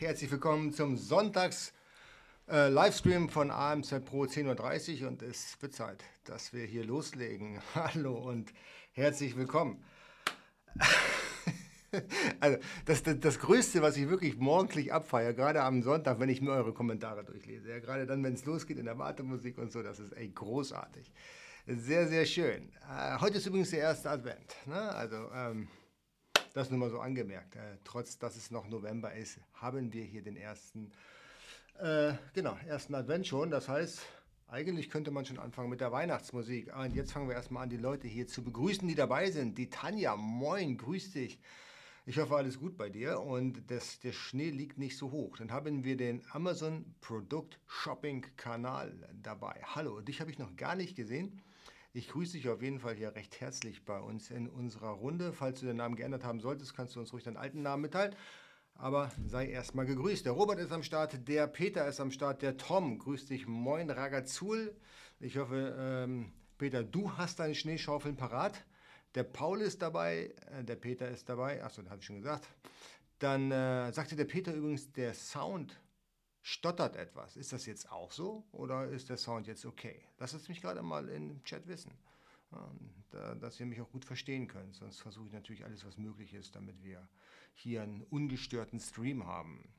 herzlich willkommen zum Sonntags äh, von AMZ Pro 10.30 Uhr und es wird Zeit, dass wir hier loslegen. Hallo und herzlich willkommen. also das, das, das, Größte, was ich wirklich morgendlich abfeiere, gerade am Sonntag, wenn ich mir eure Kommentare durchlese, ja, gerade dann, wenn es losgeht in der Wartemusik und so, das ist echt großartig. Sehr, sehr schön. Äh, heute ist übrigens der erste Advent. Ne? Also ähm, das nur mal so angemerkt. Äh, trotz, dass es noch November ist, haben wir hier den ersten, äh, genau, ersten Advent schon. Das heißt, eigentlich könnte man schon anfangen mit der Weihnachtsmusik. Und jetzt fangen wir erstmal an, die Leute hier zu begrüßen, die dabei sind. Die Tanja, moin, grüß dich. Ich hoffe, alles gut bei dir und das, der Schnee liegt nicht so hoch. Dann haben wir den Amazon Produkt Shopping Kanal dabei. Hallo, dich habe ich noch gar nicht gesehen. Ich grüße dich auf jeden Fall hier recht herzlich bei uns in unserer Runde. Falls du den Namen geändert haben solltest, kannst du uns ruhig deinen alten Namen mitteilen. Aber sei erstmal gegrüßt. Der Robert ist am Start, der Peter ist am Start, der Tom. Grüß dich, moin Ragazul. Ich hoffe, ähm, Peter, du hast deine Schneeschaufeln parat. Der Paul ist dabei, äh, der Peter ist dabei. Achso, das habe ich schon gesagt. Dann äh, sagte der Peter übrigens, der Sound stottert etwas. Ist das jetzt auch so oder ist der Sound jetzt okay? Lasst es mich gerade mal im Chat wissen, dass ihr mich auch gut verstehen könnt. Sonst versuche ich natürlich alles, was möglich ist, damit wir hier einen ungestörten Stream haben.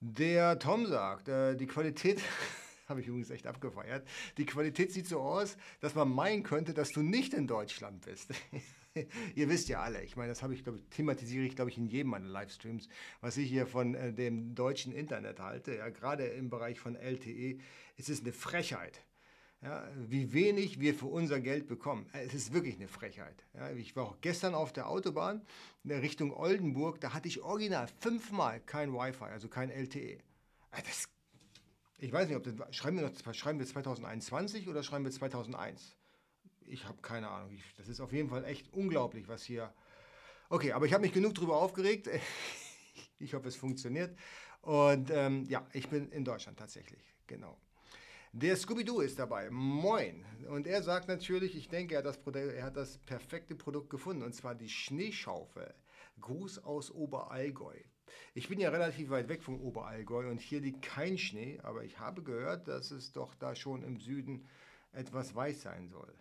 Der Tom sagt, äh, die Qualität, habe ich übrigens echt abgefeiert, die Qualität sieht so aus, dass man meinen könnte, dass du nicht in Deutschland bist. ihr wisst ja alle, ich meine, das habe ich, glaube ich, thematisiere ich, glaube ich, in jedem meiner Livestreams, was ich hier von äh, dem deutschen Internet halte. Ja, gerade im Bereich von LTE ist es eine Frechheit. Ja, wie wenig wir für unser Geld bekommen. Äh, es ist wirklich eine Frechheit. Ja, ich war auch gestern auf der Autobahn in der Richtung Oldenburg, da hatte ich original fünfmal kein Wi-Fi, also kein LTE. Äh, das, ich weiß nicht, ob das, schreiben wir, noch, schreiben wir 2021 oder schreiben wir 2001? Ich habe keine Ahnung. Ich, das ist auf jeden Fall echt unglaublich, was hier. Okay, aber ich habe mich genug darüber aufgeregt. ich hoffe, es funktioniert. Und ähm, ja, ich bin in Deutschland tatsächlich. Genau. Der Scooby-Doo ist dabei. Moin. Und er sagt natürlich, ich denke, er hat, das er hat das perfekte Produkt gefunden. Und zwar die Schneeschaufel. Gruß aus Oberallgäu. Ich bin ja relativ weit weg vom Oberallgäu und hier liegt kein Schnee, aber ich habe gehört, dass es doch da schon im Süden etwas weiß sein soll.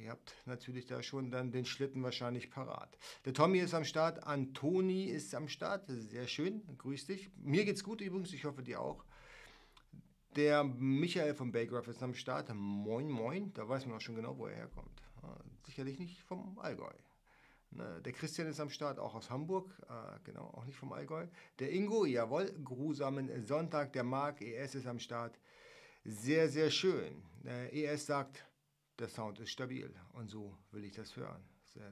Ihr habt natürlich da schon dann den Schlitten wahrscheinlich parat. Der Tommy ist am Start, Antoni ist am Start, sehr schön, grüß dich. Mir geht's gut übrigens, ich hoffe dir auch. Der Michael von Baygraph ist am Start, moin moin, da weiß man auch schon genau, wo er herkommt. Ja, sicherlich nicht vom Allgäu. Ne, der Christian ist am Start, auch aus Hamburg, äh, genau, auch nicht vom Allgäu. Der Ingo, jawohl, grusamen Sonntag. Der Marc, ES ist am Start. Sehr, sehr schön. Äh, ES sagt, der Sound ist stabil und so will ich das hören.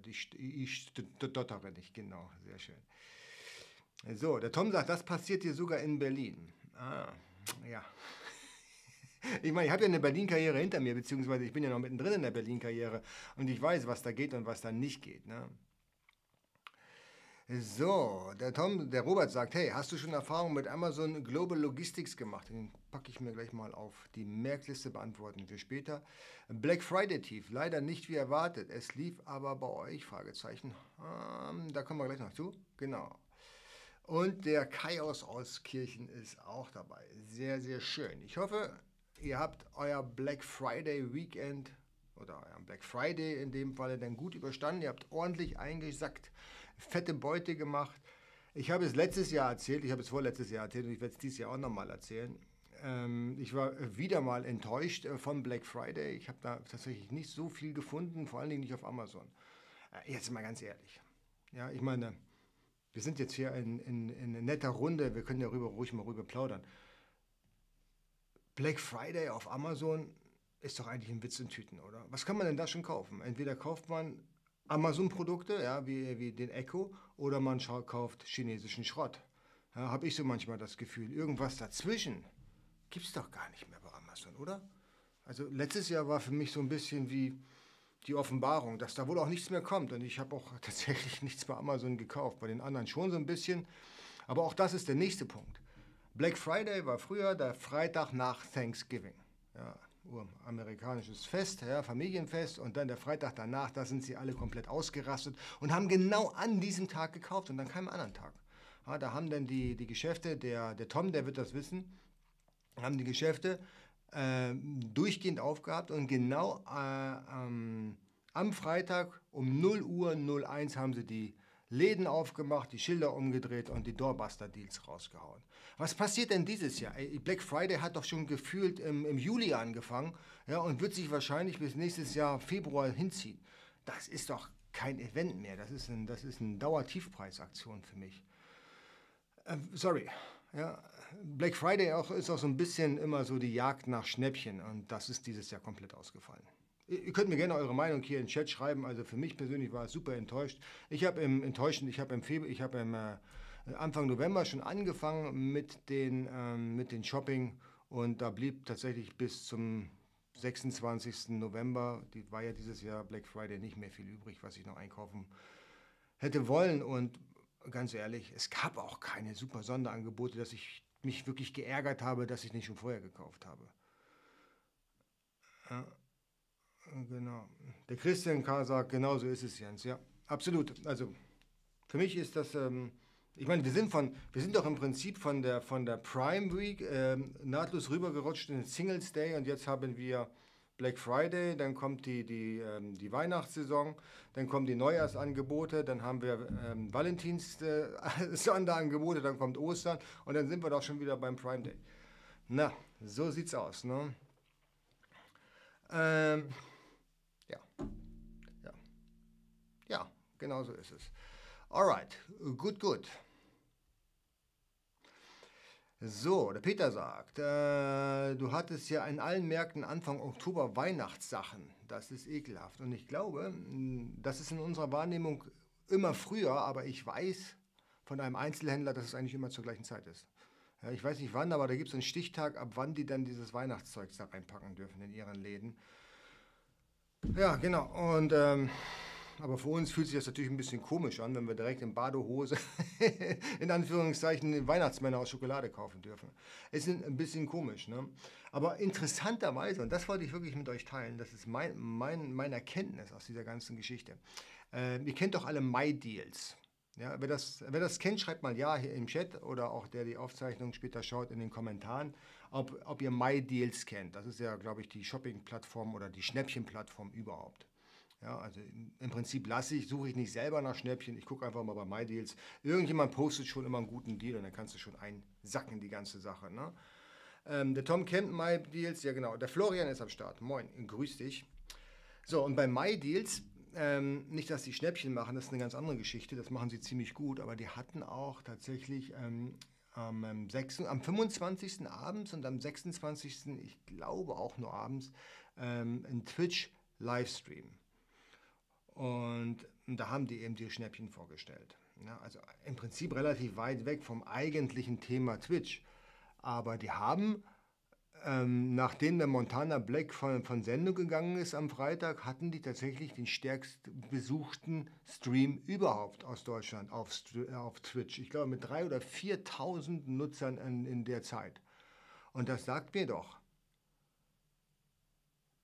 Ich, ich stottere nicht, genau, sehr schön. So, der Tom sagt, das passiert hier sogar in Berlin. Ah, ja. Ich meine, ich habe ja eine Berlin-Karriere hinter mir, beziehungsweise ich bin ja noch mittendrin in der Berlin-Karriere und ich weiß, was da geht und was da nicht geht. Ne? So, der Tom, der Robert sagt, hey, hast du schon Erfahrung mit Amazon Global Logistics gemacht? Den packe ich mir gleich mal auf die Merkliste, beantworten für später. Black Friday tief, leider nicht wie erwartet. Es lief aber bei euch, Fragezeichen. Ähm, da kommen wir gleich noch zu. Genau. Und der Chaos aus Kirchen ist auch dabei. Sehr, sehr schön. Ich hoffe, ihr habt euer Black Friday Weekend oder euren Black Friday in dem Falle dann gut überstanden. Ihr habt ordentlich eingesackt fette Beute gemacht. Ich habe es letztes Jahr erzählt, ich habe es vorletztes Jahr erzählt und ich werde es dieses Jahr auch nochmal erzählen. Ähm, ich war wieder mal enttäuscht äh, von Black Friday. Ich habe da tatsächlich nicht so viel gefunden, vor allen Dingen nicht auf Amazon. Äh, jetzt mal ganz ehrlich. Ja, ich meine, wir sind jetzt hier in, in, in netter Runde, wir können ja rüber, ruhig mal rüber plaudern. Black Friday auf Amazon ist doch eigentlich ein Witz in Tüten, oder? Was kann man denn da schon kaufen? Entweder kauft man Amazon-Produkte, ja, wie, wie den Echo, oder man kauft chinesischen Schrott. Ja, Habe ich so manchmal das Gefühl. Irgendwas dazwischen gibt es doch gar nicht mehr bei Amazon, oder? Also letztes Jahr war für mich so ein bisschen wie die Offenbarung, dass da wohl auch nichts mehr kommt. Und ich habe auch tatsächlich nichts bei Amazon gekauft, bei den anderen schon so ein bisschen. Aber auch das ist der nächste Punkt. Black Friday war früher der Freitag nach Thanksgiving. Ja, amerikanisches Fest, ja, Familienfest und dann der Freitag danach, da sind sie alle komplett ausgerastet und haben genau an diesem Tag gekauft und dann keinem anderen Tag. Ja, da haben dann die, die Geschäfte, der, der Tom, der wird das wissen, haben die Geschäfte äh, durchgehend aufgehabt und genau äh, ähm, am Freitag um 0 Uhr 01 haben sie die Läden aufgemacht, die Schilder umgedreht und die Doorbuster-Deals rausgehauen. Was passiert denn dieses Jahr? Black Friday hat doch schon gefühlt im, im Juli angefangen ja, und wird sich wahrscheinlich bis nächstes Jahr Februar hinziehen. Das ist doch kein Event mehr. Das ist, ein, das ist eine Dauertiefpreisaktion für mich. Ähm, sorry. Ja, Black Friday auch, ist auch so ein bisschen immer so die Jagd nach Schnäppchen und das ist dieses Jahr komplett ausgefallen. Ihr könnt mir gerne eure Meinung hier in den Chat schreiben. Also für mich persönlich war es super enttäuscht. Ich habe im enttäuschend, ich habe im Februar, ich habe im äh, Anfang November schon angefangen mit den ähm, mit den Shopping und da blieb tatsächlich bis zum 26. November, die war ja dieses Jahr Black Friday nicht mehr viel übrig, was ich noch einkaufen hätte wollen und ganz ehrlich, es gab auch keine super Sonderangebote, dass ich mich wirklich geärgert habe, dass ich nicht schon vorher gekauft habe. Ja. Genau. Der Christian K. sagt, genau so ist es, Jens. Ja, absolut. Also für mich ist das, ähm, ich meine, wir sind von, wir sind doch im Prinzip von der, von der Prime Week ähm, nahtlos rübergerutscht in den Singles Day und jetzt haben wir Black Friday, dann kommt die, die, ähm, die Weihnachtssaison, dann kommen die Neujahrsangebote, dann haben wir ähm, Valentins äh, dann kommt Ostern und dann sind wir doch schon wieder beim Prime Day. Na, so sieht's aus, ne? Ähm, genau so ist es. Alright, gut, gut. So, der Peter sagt, äh, du hattest ja in allen Märkten Anfang Oktober Weihnachtssachen. Das ist ekelhaft. Und ich glaube, das ist in unserer Wahrnehmung immer früher, aber ich weiß von einem Einzelhändler, dass es eigentlich immer zur gleichen Zeit ist. Ja, ich weiß nicht wann, aber da gibt es einen Stichtag, ab wann die dann dieses Weihnachtszeug da reinpacken dürfen in ihren Läden. Ja, genau. Und ähm, aber für uns fühlt sich das natürlich ein bisschen komisch an, wenn wir direkt in Badehose, in Anführungszeichen, Weihnachtsmänner aus Schokolade kaufen dürfen. Es ist ein bisschen komisch, ne? Aber interessanterweise, und das wollte ich wirklich mit euch teilen, das ist mein, mein, meine Erkenntnis aus dieser ganzen Geschichte. Äh, ihr kennt doch alle My-Deals. Ja, wer, das, wer das kennt, schreibt mal Ja hier im Chat oder auch der die Aufzeichnung später schaut in den Kommentaren, ob, ob ihr MyDeals kennt. Das ist ja, glaube ich, die Shopping-Plattform oder die Schnäppchen-Plattform überhaupt. Ja, also im Prinzip lasse ich, suche ich nicht selber nach Schnäppchen, ich gucke einfach mal bei MyDeals. Irgendjemand postet schon immer einen guten Deal und dann kannst du schon einsacken, die ganze Sache. Ne? Ähm, der Tom kennt MyDeals, ja genau. Der Florian ist am Start. Moin, grüß dich. So, und bei MyDeals ähm, nicht, dass sie Schnäppchen machen, das ist eine ganz andere Geschichte, das machen sie ziemlich gut, aber die hatten auch tatsächlich ähm, am, 6, am 25. abends und am 26. ich glaube auch nur abends ähm, einen Twitch-Livestream. Und, da haben die eben die Schnäppchen vorgestellt. Ja, also im Prinzip relativ weit weg vom eigentlichen Thema Twitch. Aber die haben ähm, nachdem der Montana Black von, von Sendung gegangen ist am Freitag, hatten die tatsächlich den stärkst besuchten Stream überhaupt aus Deutschland auf, auf Twitch. Ich glaube mit 3.000 oder 4.000 Nutzern in, in der Zeit. Und das sagt mir doch,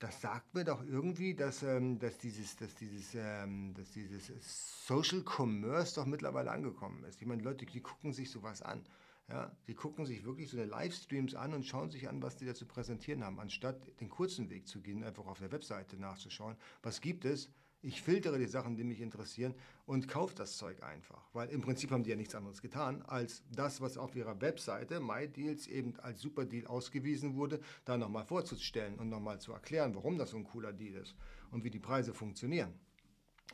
das sagt mir doch irgendwie, dass, ähm, dass, dieses, dass, dieses, ähm, dass dieses Social Commerce doch mittlerweile angekommen ist. Ich meine, Leute, die gucken sich sowas an. Ja, die gucken sich wirklich so eine Livestreams an und schauen sich an, was die da zu präsentieren haben, anstatt den kurzen Weg zu gehen, einfach auf der Webseite nachzuschauen, was gibt es. Ich filtere die Sachen, die mich interessieren und kaufe das Zeug einfach. Weil im Prinzip haben die ja nichts anderes getan, als das, was auf ihrer Webseite MyDeals eben als Superdeal ausgewiesen wurde, da nochmal vorzustellen und nochmal zu erklären, warum das so ein cooler Deal ist und wie die Preise funktionieren.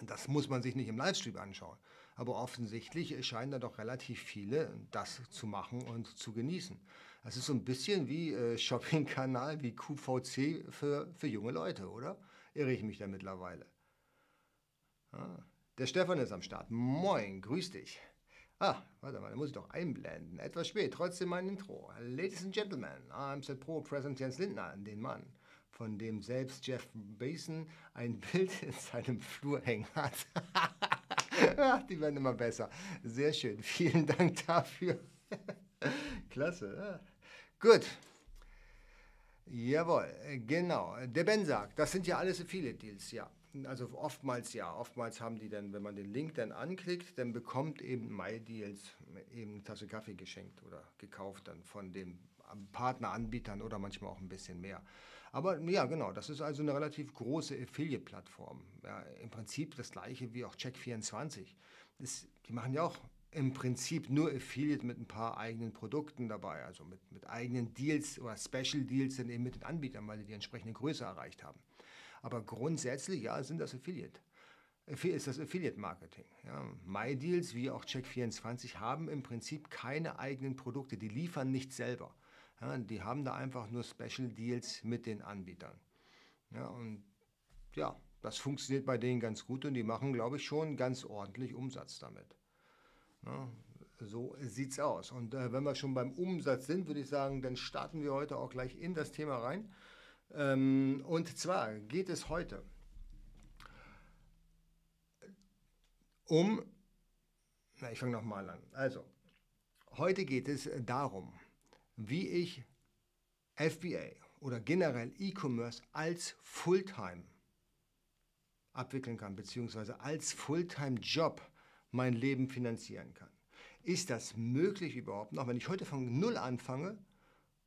Das muss man sich nicht im Livestream anschauen. Aber offensichtlich scheinen da doch relativ viele das zu machen und zu genießen. Das ist so ein bisschen wie äh, Shopping-Kanal, wie QVC für, für junge Leute, oder? Irre ich mich da mittlerweile. Ah, der Stefan ist am Start. Moin, grüß dich. Ah, warte mal, da muss ich doch einblenden. Etwas spät, trotzdem mein Intro. Ladies and Gentlemen, I'm Set Pro President Jens Lindner, den Mann, von dem selbst Jeff Bason ein Bild in seinem Flur hängen hat. Ach, die werden immer besser. Sehr schön. Vielen Dank dafür. Klasse. Gut. Jawohl, genau. Der Ben sagt, das sind ja alles viele Deals, ja. Also oftmals ja. Oftmals haben die dann, wenn man den Link dann anklickt, dann bekommt eben MyDeals eben eine Tasse Kaffee geschenkt oder gekauft dann von den Partneranbietern oder manchmal auch ein bisschen mehr. Aber ja, genau, das ist also eine relativ große Affiliate-Plattform. Ja, Im Prinzip das gleiche wie auch Check24. die machen ja auch im Prinzip nur Affiliate mit ein paar eigenen Produkten dabei, also mit, mit eigenen Deals oder Special Deals dann eben mit den Anbietern, weil die die entsprechende Größe erreicht haben. Aber grundsätzlich, ja, sind das Affiliate. Ist das Affiliate-Marketing. Ja. MyDeals wie auch Check24 haben im Prinzip keine eigenen Produkte, die liefern nicht selber. Ja, die haben da einfach nur Special Deals mit den Anbietern. Ja, und ja, das funktioniert bei denen ganz gut und die machen, glaube ich, schon ganz ordentlich Umsatz damit. Ja, so sieht's aus. Und äh, wenn wir schon beim Umsatz sind, würde ich sagen, dann starten wir heute auch gleich in das Thema rein. Ähm, und zwar geht es heute um, na, ich fange nochmal an. Also, heute geht es darum, wie ich FBA oder generell E-Commerce als Fulltime abwickeln kann, beziehungsweise als Fulltime-Job mein Leben finanzieren kann. Ist das möglich überhaupt noch, wenn ich heute von Null anfange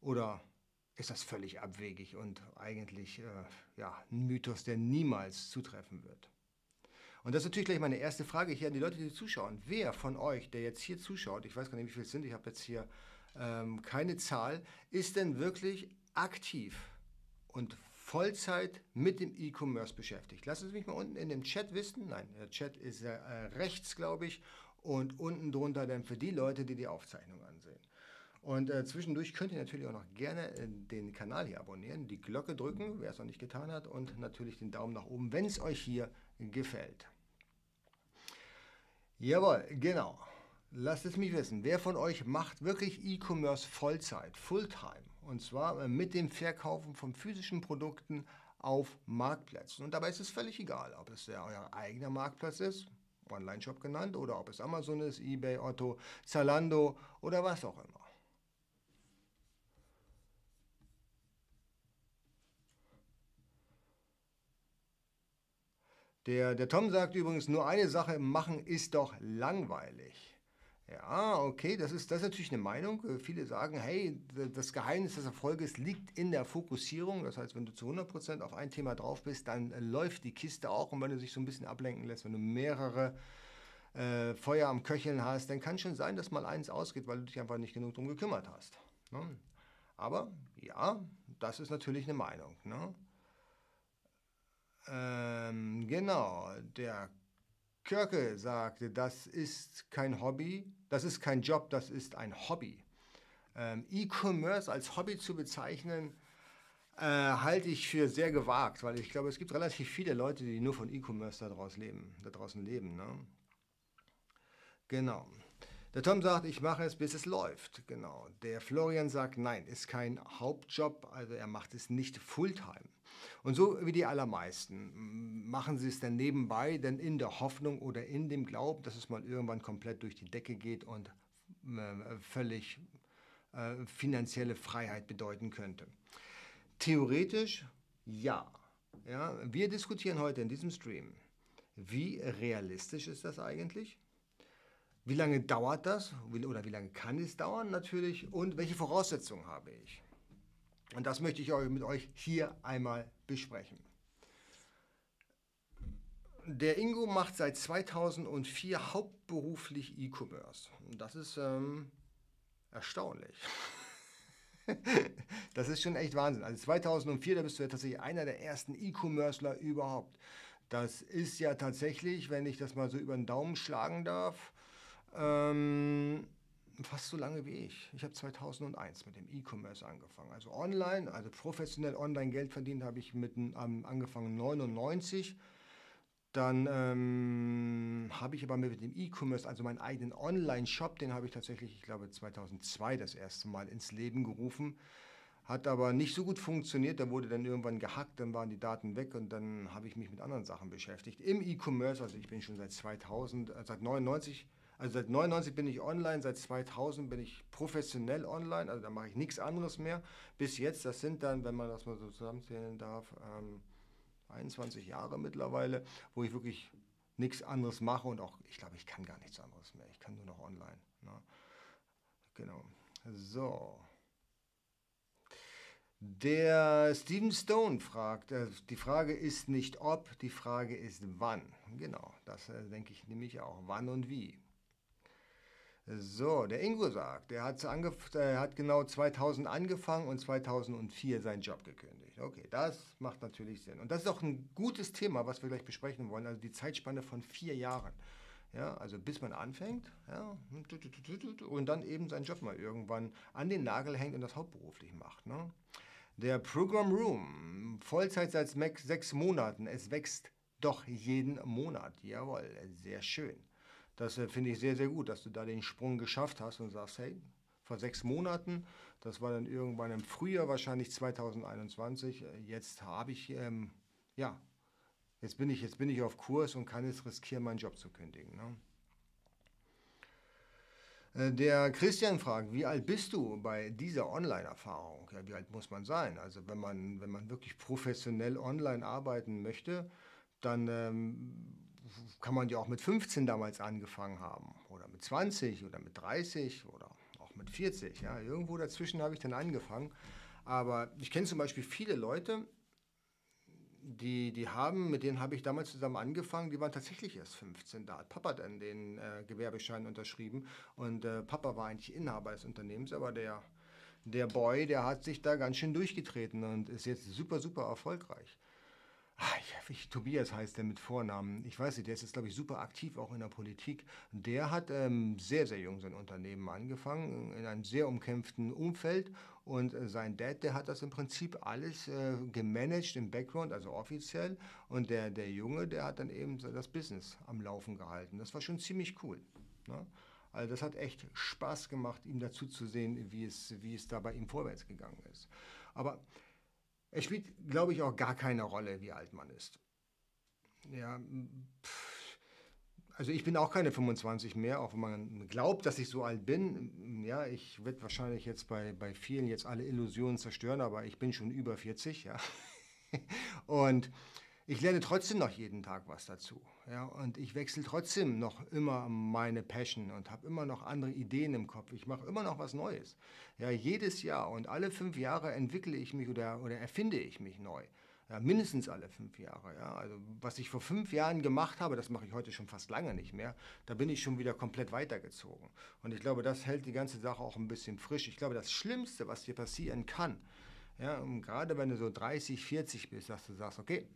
oder ist das völlig abwegig und eigentlich äh, ja, ein Mythos, der niemals zutreffen wird? Und das ist natürlich gleich meine erste Frage hier an die Leute, die zuschauen. Wer von euch, der jetzt hier zuschaut, ich weiß gar nicht, wie viele es sind, ich habe jetzt hier ähm, keine Zahl, ist denn wirklich aktiv und Vollzeit mit dem E-Commerce beschäftigt? Lasst es mich mal unten in dem Chat wissen. Nein, der Chat ist äh, rechts, glaube ich, und unten drunter dann für die Leute, die die Aufzeichnung ansehen. Und äh, zwischendurch könnt ihr natürlich auch noch gerne äh, den Kanal hier abonnieren, die Glocke drücken, wer es noch nicht getan hat, und natürlich den Daumen nach oben, wenn es euch hier gefällt. Jawohl, genau. Lasst es mich wissen, wer von euch macht wirklich E-Commerce Vollzeit, Fulltime? Und zwar äh, mit dem Verkaufen von physischen Produkten auf Marktplätzen. Und dabei ist es völlig egal, ob es der euer eigener Marktplatz ist, Online-Shop genannt, oder ob es Amazon ist, eBay, Otto, Zalando oder was auch immer. Der, der Tom sagt übrigens, nur eine Sache machen ist doch langweilig. Ja, okay, das ist, das ist natürlich eine Meinung. Äh, viele sagen, hey, das Geheimnis des Erfolges liegt in der Fokussierung. Das heißt, wenn du zu 100% auf ein Thema drauf bist, dann äh, läuft die Kiste auch. Und wenn du dich so ein bisschen ablenken lässt, wenn du mehrere äh, Feuer am Köcheln hast, dann kann schon sein, dass mal eins ausgeht, weil du dich einfach nicht genug darum gekümmert hast. Ne? Aber ja, das ist natürlich eine Meinung. Ne? Ähm, genau, der Körke sagte, das ist kein Hobby, das ist kein Job, das ist ein Hobby. Ähm, E-Commerce als Hobby zu bezeichnen, äh, halte ich für sehr gewagt, weil ich glaube, es gibt relativ viele Leute, die nur von E-Commerce da, leben, da draußen leben. Ne? Genau. Der Tom sagt, ich mache es, bis es läuft. Genau. Der Florian sagt, nein, ist kein Hauptjob, also er macht es nicht Fulltime. Und so wie die allermeisten machen sie es dann nebenbei, denn in der Hoffnung oder in dem Glauben, dass es mal irgendwann komplett durch die Decke geht und äh, völlig äh, finanzielle Freiheit bedeuten könnte. Theoretisch ja. ja. Wir diskutieren heute in diesem Stream, wie realistisch ist das eigentlich? Wie lange dauert das oder wie lange kann es dauern natürlich und welche Voraussetzungen habe ich? Und das möchte ich mit euch hier einmal besprechen. Der Ingo macht seit 2004 hauptberuflich E-Commerce. Das ist ähm, erstaunlich. das ist schon echt Wahnsinn. Also 2004, da bist du ja tatsächlich einer der ersten E-Commercer überhaupt. Das ist ja tatsächlich, wenn ich das mal so über den Daumen schlagen darf, ähm, fast so lange wie ich. Ich habe 2001 mit dem E-Commerce angefangen. Also online, also professionell online Geld verdient habe ich mit ähm, angefangen 99. Dann ähm, habe ich aber mit dem E-Commerce, also meinen eigenen Online-Shop, den habe ich tatsächlich, ich glaube 2002 das erste Mal ins Leben gerufen. Hat aber nicht so gut funktioniert, da wurde dann irgendwann gehackt, dann waren die Daten weg und dann habe ich mich mit anderen Sachen beschäftigt. Im E-Commerce, also ich bin schon seit 2000, äh, seit 99 also seit 99 bin ich online, seit 2000 bin ich professionell online, also da mache ich nichts anderes mehr. Bis jetzt, das sind dann, wenn man das mal so zusammenzählen darf, ähm, 21 Jahre mittlerweile, wo ich wirklich nichts anderes mache und auch, ich glaube, ich kann gar nichts anderes mehr. Ich kann nur noch online. Ne? Genau. So. Der Steven Stone fragt, äh, die Frage ist nicht ob, die Frage ist wann. Genau, das äh, denke ich nämlich auch. Wann und wie. So, der Ingo sagt, er hat, er hat genau 2000 angefangen und 2004 seinen Job gekündigt. Okay, das macht natürlich Sinn. Und das ist auch ein gutes Thema, was wir gleich besprechen wollen, also die Zeitspanne von vier Jahren. Ja, also bis man anfängt ja, und dann eben seinen Job mal irgendwann an den Nagel hängt und das hauptberuflich macht. Ne? Der Program Room, Vollzeit seit sechs Monaten, es wächst doch jeden Monat. Jawohl, sehr schön. Das äh, finde ich sehr, sehr gut, dass du da den Sprung geschafft hast und sagst, hey, vor sechs Monaten, das war dann irgendwann im Frühjahr, wahrscheinlich 2021, äh, jetzt habe ich, ähm, ja, jetzt bin, ich, jetzt bin ich auf Kurs und kann es riskieren, meinen Job zu kündigen. Ne? Äh, der Christian fragt, wie alt bist du bei dieser Online-Erfahrung? Ja, wie alt muss man sein? Also wenn man, wenn man wirklich professionell online arbeiten möchte, dann ähm, kann man ja auch mit 15 damals angefangen haben oder mit 20 oder mit 30 oder auch mit 40. Ja. Irgendwo dazwischen habe ich dann angefangen. Aber ich kenne zum Beispiel viele Leute, die, die haben, mit denen habe ich damals zusammen angefangen, die waren tatsächlich erst 15. Da hat Papa dann den äh, Gewerbeschein unterschrieben und äh, Papa war eigentlich Inhaber des Unternehmens, aber der, der Boy, der hat sich da ganz schön durchgetreten und ist jetzt super, super erfolgreich. Ach, ich, Tobias heißt der mit Vornamen. Ich weiß nicht, der ist jetzt, glaube ich, super aktiv auch in der Politik. Der hat ähm, sehr, sehr jung sein Unternehmen angefangen, in einem sehr umkämpften Umfeld. Und äh, sein Dad, der hat das im Prinzip alles äh, gemanagt im Background, also offiziell. Und der, der Junge, der hat dann eben das Business am Laufen gehalten. Das war schon ziemlich cool. Ne? Also das hat echt Spaß gemacht, ihm dazu zu sehen, wie es, wie es da bei ihm vorwärts gegangen ist. Aber es spielt, glaube ich, auch gar keine Rolle, wie alt man ist. Ja, also ich bin auch keine 25 mehr, auch wenn man glaubt, dass ich so alt bin. Ja, ich werde wahrscheinlich jetzt bei, bei vielen jetzt alle Illusionen zerstören, aber ich bin schon über 40, ja. Und ich lerne trotzdem noch jeden Tag was dazu. Ja, und ich wechsle trotzdem noch immer meine Passion und habe immer noch andere Ideen im Kopf. Ich mache immer noch was Neues. Ja, jedes Jahr und alle fünf Jahre entwickle ich mich oder, oder erfinde ich mich neu. Ja, mindestens alle fünf Jahre. Ja. Also was ich vor fünf Jahren gemacht habe, das mache ich heute schon fast lange nicht mehr. Da bin ich schon wieder komplett weitergezogen. Und ich glaube, das hält die ganze Sache auch ein bisschen frisch. Ich glaube, das Schlimmste, was dir passieren kann, ja, gerade wenn du so 30, 40 bist, dass du sagst, okay,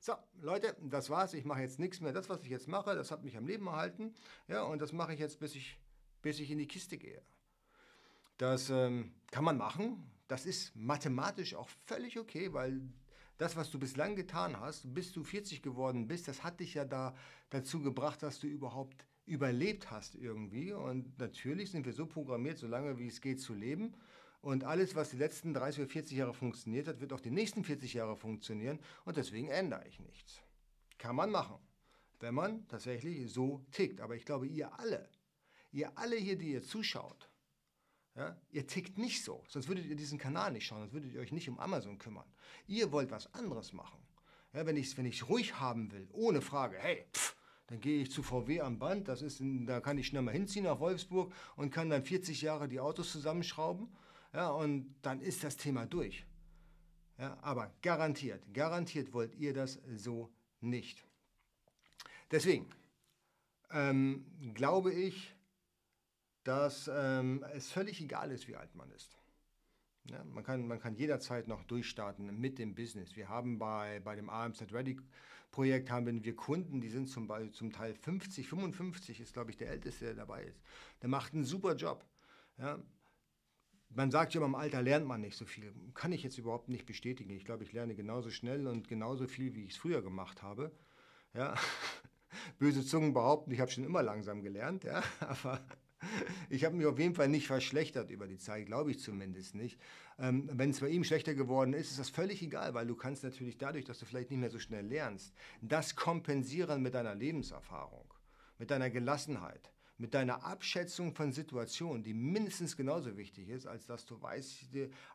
so, Leute, das war's. Ich mache jetzt nichts mehr. Das, was ich jetzt mache, das hat mich am Leben erhalten. Ja, und das mache ich jetzt, bis ich, bis ich in die Kiste gehe. Das ähm, kann man machen. Das ist mathematisch auch völlig okay, weil das, was du bislang getan hast, bis du 40 geworden bist, das hat dich ja da dazu gebracht, dass du überhaupt überlebt hast irgendwie. Und natürlich sind wir so programmiert, so lange wie es geht zu leben. Und alles, was die letzten 30 oder 40 Jahre funktioniert hat, wird auch die nächsten 40 Jahre funktionieren. Und deswegen ändere ich nichts. Kann man machen, wenn man tatsächlich so tickt. Aber ich glaube, ihr alle, ihr alle hier, die ihr zuschaut, ja, ihr tickt nicht so. Sonst würdet ihr diesen Kanal nicht schauen, sonst würdet ihr euch nicht um Amazon kümmern. Ihr wollt was anderes machen. Ja, wenn ich es wenn ruhig haben will, ohne Frage, hey, pff, dann gehe ich zu VW am Band, das ist da kann ich schnell mal hinziehen nach Wolfsburg und kann dann 40 Jahre die Autos zusammenschrauben ja, und dann ist das Thema durch. Ja, aber garantiert, garantiert wollt ihr das so nicht. Deswegen ähm, glaube ich, dass ähm, es völlig egal ist, wie alt man ist. Ja, man, kann, man kann jederzeit noch durchstarten mit dem Business. Wir haben bei, bei dem AMZ Ready Projekt haben wir Kunden, die sind zum, zum Teil 50, 55 ist glaube ich der älteste, der dabei ist. Der macht einen super Job. Ja, man sagt ja, im Alter lernt man nicht so viel. Kann ich jetzt überhaupt nicht bestätigen. Ich glaube, ich lerne genauso schnell und genauso viel, wie ich es früher gemacht habe. Ja. Böse Zungen behaupten, ich habe schon immer langsam gelernt, ja. aber ich habe mich auf jeden Fall nicht verschlechtert über die Zeit, glaube ich zumindest nicht. Ähm, Wenn es bei ihm schlechter geworden ist, ist das völlig egal, weil du kannst natürlich dadurch, dass du vielleicht nicht mehr so schnell lernst, das kompensieren mit deiner Lebenserfahrung, mit deiner Gelassenheit, mit deiner Abschätzung von Situationen, die mindestens genauso wichtig ist, als dass du weißt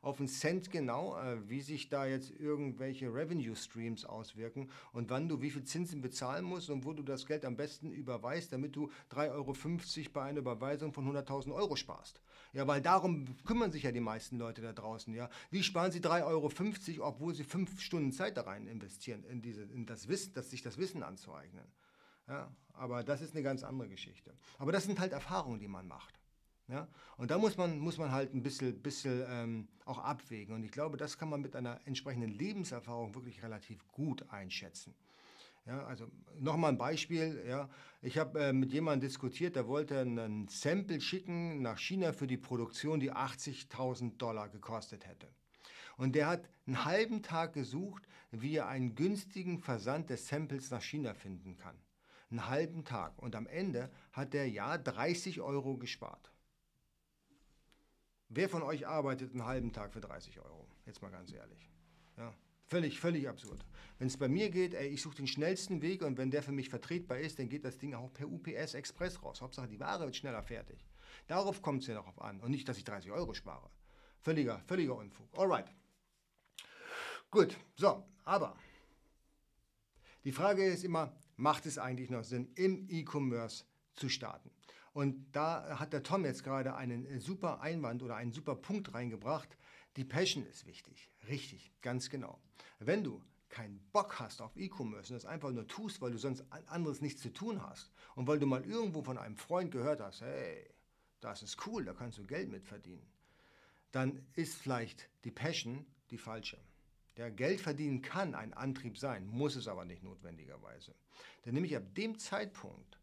auf einen Cent genau, äh, wie sich da jetzt irgendwelche Revenue Streams auswirken und wann du wie viel Zinsen bezahlen musst und wo du das Geld am besten überweist, damit du 3,50 Euro bei einer Überweisung von 100.000 Euro sparst. Ja, weil darum kümmern sich ja die meisten Leute da draußen. Ja, wie sparen sie 3,50 Euro, obwohl sie fünf Stunden Zeit da rein investieren, in, diese, in das Wissen, dass sich das Wissen anzueignen. Ja, aber das ist eine ganz andere Geschichte. Aber das sind halt Erfahrungen, die man macht. Ja? Und da muss man, muss man halt ein bisschen, bisschen ähm, auch abwägen. Und ich glaube, das kann man mit einer entsprechenden Lebenserfahrung wirklich relativ gut einschätzen. Ja, also nochmal ein Beispiel. Ja. Ich habe äh, mit jemandem diskutiert, der wollte einen Sample schicken nach China für die Produktion, die 80.000 Dollar gekostet hätte. Und der hat einen halben Tag gesucht, wie er einen günstigen Versand des Samples nach China finden kann einen halben Tag. Und am Ende hat der ja 30 Euro gespart. Wer von euch arbeitet einen halben Tag für 30 Euro? Jetzt mal ganz ehrlich. Ja, völlig, völlig absurd. Wenn es bei mir geht, ey, ich suche den schnellsten Weg und wenn der für mich vertretbar ist, dann geht das Ding auch per UPS Express raus. Hauptsache, die Ware wird schneller fertig. Darauf kommt es ja darauf an und nicht, dass ich 30 Euro spare. Völliger, völliger Unfug. Alright. Gut, so, aber die Frage ist immer, macht es eigentlich noch Sinn, im E-Commerce zu starten? Und da hat der Tom jetzt gerade einen super Einwand oder einen super Punkt reingebracht. Die Passion ist wichtig. Richtig, ganz genau. Wenn du keinen Bock hast auf E-Commerce und das einfach nur tust, weil du sonst anderes nichts zu tun hast und weil du mal irgendwo von einem Freund gehört hast, hey, das ist cool, da kannst du Geld mit verdienen, dann ist vielleicht die Passion die falsche. Der Geld verdienen kann ein Antrieb sein, muss es aber nicht notwendigerweise. Denn nämlich ab dem Zeitpunkt,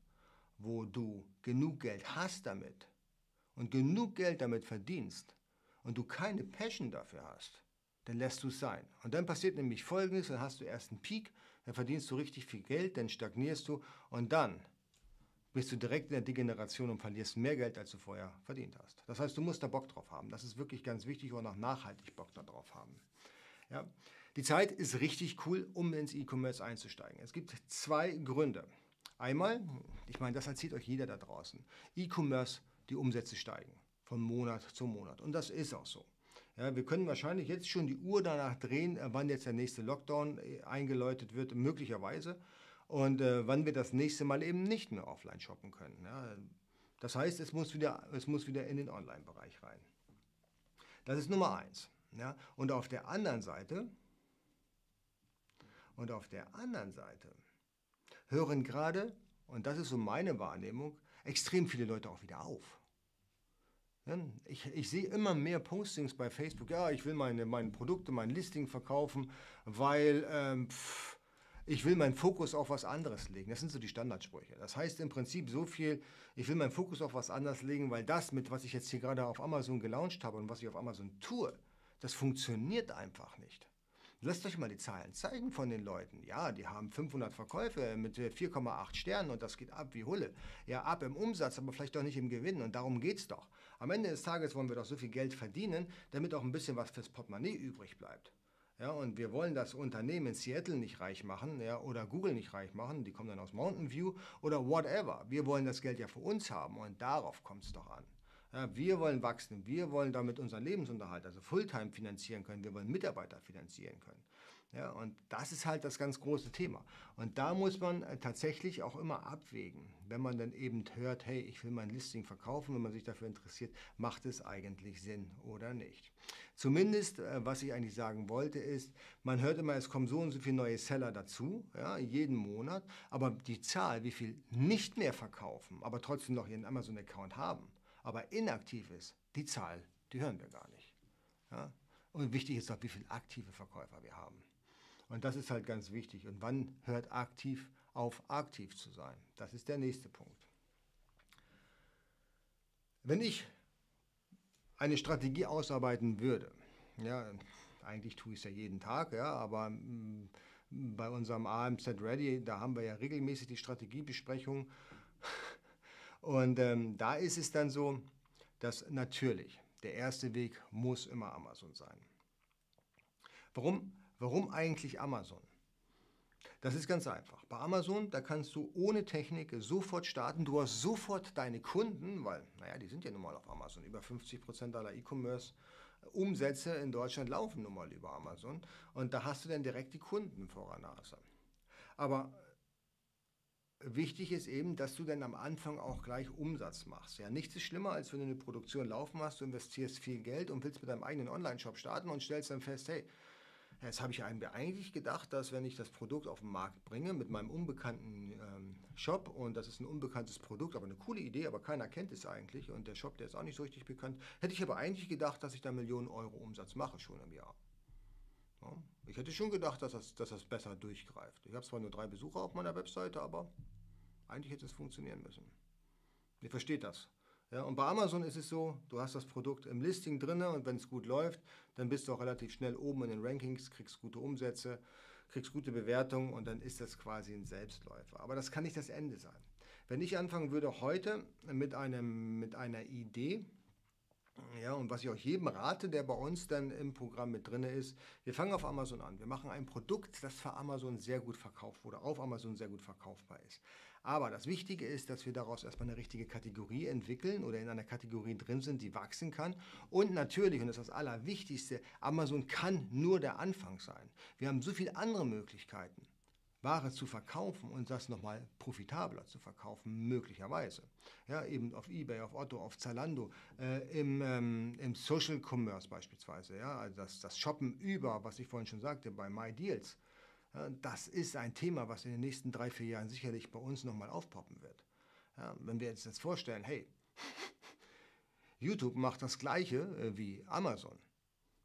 wo du genug Geld hast damit und genug Geld damit verdienst und du keine Passion dafür hast, dann lässt du es sein. Und dann passiert nämlich Folgendes, dann hast du erst einen Peak, dann verdienst du richtig viel Geld, dann stagnierst du und dann bist du direkt in der Degeneration und verlierst mehr Geld, als du vorher verdient hast. Das heißt, du musst da Bock drauf haben. Das ist wirklich ganz wichtig und auch nachhaltig Bock darauf haben. Ja. Die Zeit ist richtig cool, um ins E-Commerce einzusteigen. Es gibt zwei Gründe. Einmal, ich meine, das erzählt euch jeder da draußen, E-Commerce, die Umsätze steigen von Monat zu Monat. Und das ist auch so. Ja, wir können wahrscheinlich jetzt schon die Uhr danach drehen, äh, wann jetzt der nächste Lockdown äh, eingeläutet wird, möglicherweise. Und äh, wann wir das nächste Mal eben nicht mehr offline shoppen können. Ja, das heißt, es muss wieder, es muss wieder in den Online-Bereich rein. Das ist Nummer eins. Ja? Und auf der anderen Seite, und auf der anderen Seite hören gerade, und das ist so meine Wahrnehmung, extrem viele Leute auch wieder auf. Ich, ich, sehe immer mehr Postings bei Facebook, ja, ich will meine, meine Produkte, mein Listing verkaufen, weil ähm, pff, ich will meinen Fokus auf was anderes legen. Das sind so die Standardsprüche. Das heißt im Prinzip so viel, ich will meinen Fokus auf was anderes legen, weil das, mit was ich jetzt hier gerade auf Amazon gelauncht habe und was ich auf Amazon tue, das funktioniert einfach nicht. Lasst euch mal die Zahlen zeigen von den Leuten. Ja, die haben 500 Verkäufe mit 4,8 Sternen und das geht ab wie Hulle. Ja, ab im Umsatz, aber vielleicht doch nicht im Gewinn und darum geht es doch. Am Ende des Tages wollen wir doch so viel Geld verdienen, damit auch ein bisschen was fürs Portemonnaie übrig bleibt. Ja, und wir wollen das Unternehmen in Seattle nicht reich machen ja, oder Google nicht reich machen, die kommen dann aus Mountain View oder whatever. Wir wollen das Geld ja für uns haben und darauf kommt es doch an. Ja, wir wollen wachsen, wir wollen damit unseren Lebensunterhalt, also Fulltime finanzieren können, wir wollen Mitarbeiter finanzieren können. Ja, und das ist halt das ganz große Thema. Und da muss man äh, tatsächlich auch immer abwägen, wenn man dann eben hört, hey, ich will mein Listing verkaufen, wenn man sich dafür interessiert, macht es eigentlich Sinn oder nicht. Zumindest, äh, was ich eigentlich sagen wollte, ist, man hört immer, es kommen so und so viele neue Seller dazu, ja, jeden Monat, aber die Zahl, wie viel nicht mehr verkaufen, aber trotzdem noch ihren Amazon-Account haben, aber inaktiv ist, die Zahl, die hören wir gar nicht. Ja? Und wichtig ist auch, wie viele aktive Verkäufer wir haben. Und das ist halt ganz wichtig. Und wann hört aktiv auf, aktiv zu sein? Das ist der nächste Punkt. Wenn ich eine Strategie ausarbeiten würde, ja, eigentlich tue ich es ja jeden Tag, ja, aber mm, bei unserem AMZ Ready, da haben wir ja regelmäßig die Strategiebesprechung und ähm, da ist es dann so, dass natürlich der erste Weg muss immer Amazon sein. Warum, warum eigentlich Amazon? Das ist ganz einfach. Bei Amazon, da kannst du ohne Technik sofort starten. Du hast sofort deine Kunden, weil, naja, die sind ja nun mal auf Amazon. Über 50 Prozent aller E-Commerce-Umsätze in Deutschland laufen nun mal über Amazon. Und da hast du dann direkt die Kunden vor der Nase. Aber wichtig ist eben, dass du dann am Anfang auch gleich Umsatz machst. Ja, nichts ist schlimmer, als wenn du eine Produktion laufen hast, du investierst viel Geld und willst mit deinem eigenen Online-Shop starten und stellst dann fest, hey, Jetzt habe ich eigentlich gedacht, dass wenn ich das Produkt auf den Markt bringe mit meinem unbekannten ähm, Shop und das ist ein unbekanntes Produkt, aber eine coole Idee, aber keiner kennt es eigentlich und der Shop, der ist auch nicht so richtig bekannt, hätte ich aber eigentlich gedacht, dass ich da Millionen Euro Umsatz mache schon im Jahr. Ja, ich hätte schon gedacht, dass das, dass das besser durchgreift. Ich habe zwar nur drei Besucher auf meiner Webseite, aber eigentlich hätte es funktionieren müssen. Ihr versteht das. Ja, und bei Amazon ist es so, du hast das Produkt im Listing drin und wenn es gut läuft, dann bist du auch relativ schnell oben in den Rankings, kriegst gute Umsätze, kriegst gute Bewertungen und dann ist das quasi ein Selbstläufer. Aber das kann nicht das Ende sein. Wenn ich anfangen würde heute mit, einem, mit einer Idee, ja, und was ich auch jedem rate, der bei uns dann im Programm mit drin ist, wir fangen auf Amazon an. Wir machen ein Produkt, das für Amazon sehr gut verkauft wurde, auf Amazon sehr gut verkaufbar ist. Aber das Wichtige ist, dass wir daraus erstmal eine richtige Kategorie entwickeln oder in einer Kategorie drin sind, die wachsen kann. Und natürlich, und das ist das Allerwichtigste, Amazon kann nur der Anfang sein. Wir haben so viele andere Möglichkeiten. Ware zu verkaufen und das nochmal profitabler zu verkaufen, möglicherweise. Ja, eben auf Ebay, auf Otto, auf Zalando, äh, im, ähm, im Social Commerce beispielsweise. Ja, also das, das Shoppen über, was ich vorhin schon sagte, bei MyDeals. Ja, das ist ein Thema, was in den nächsten drei, vier Jahren sicherlich bei uns nochmal aufpoppen wird. Ja, wenn wir jetzt, jetzt vorstellen, hey, YouTube macht das gleiche äh, wie Amazon.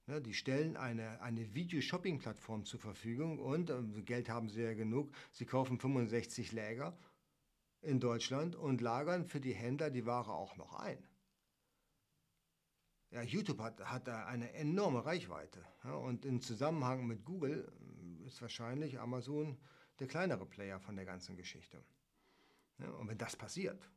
Ja, die stellen eine, eine Video-Shopping-Plattform zur Verfügung und äh, Geld haben sie ja genug. Sie kaufen 65 Läger in Deutschland und lagern für die Händler die Ware auch noch ein. Ja, YouTube hat, hat da eine enorme Reichweite. Ja, und im Zusammenhang mit Google äh, ist wahrscheinlich Amazon der kleinere Player von der ganzen Geschichte. Ja, und wenn das passiert,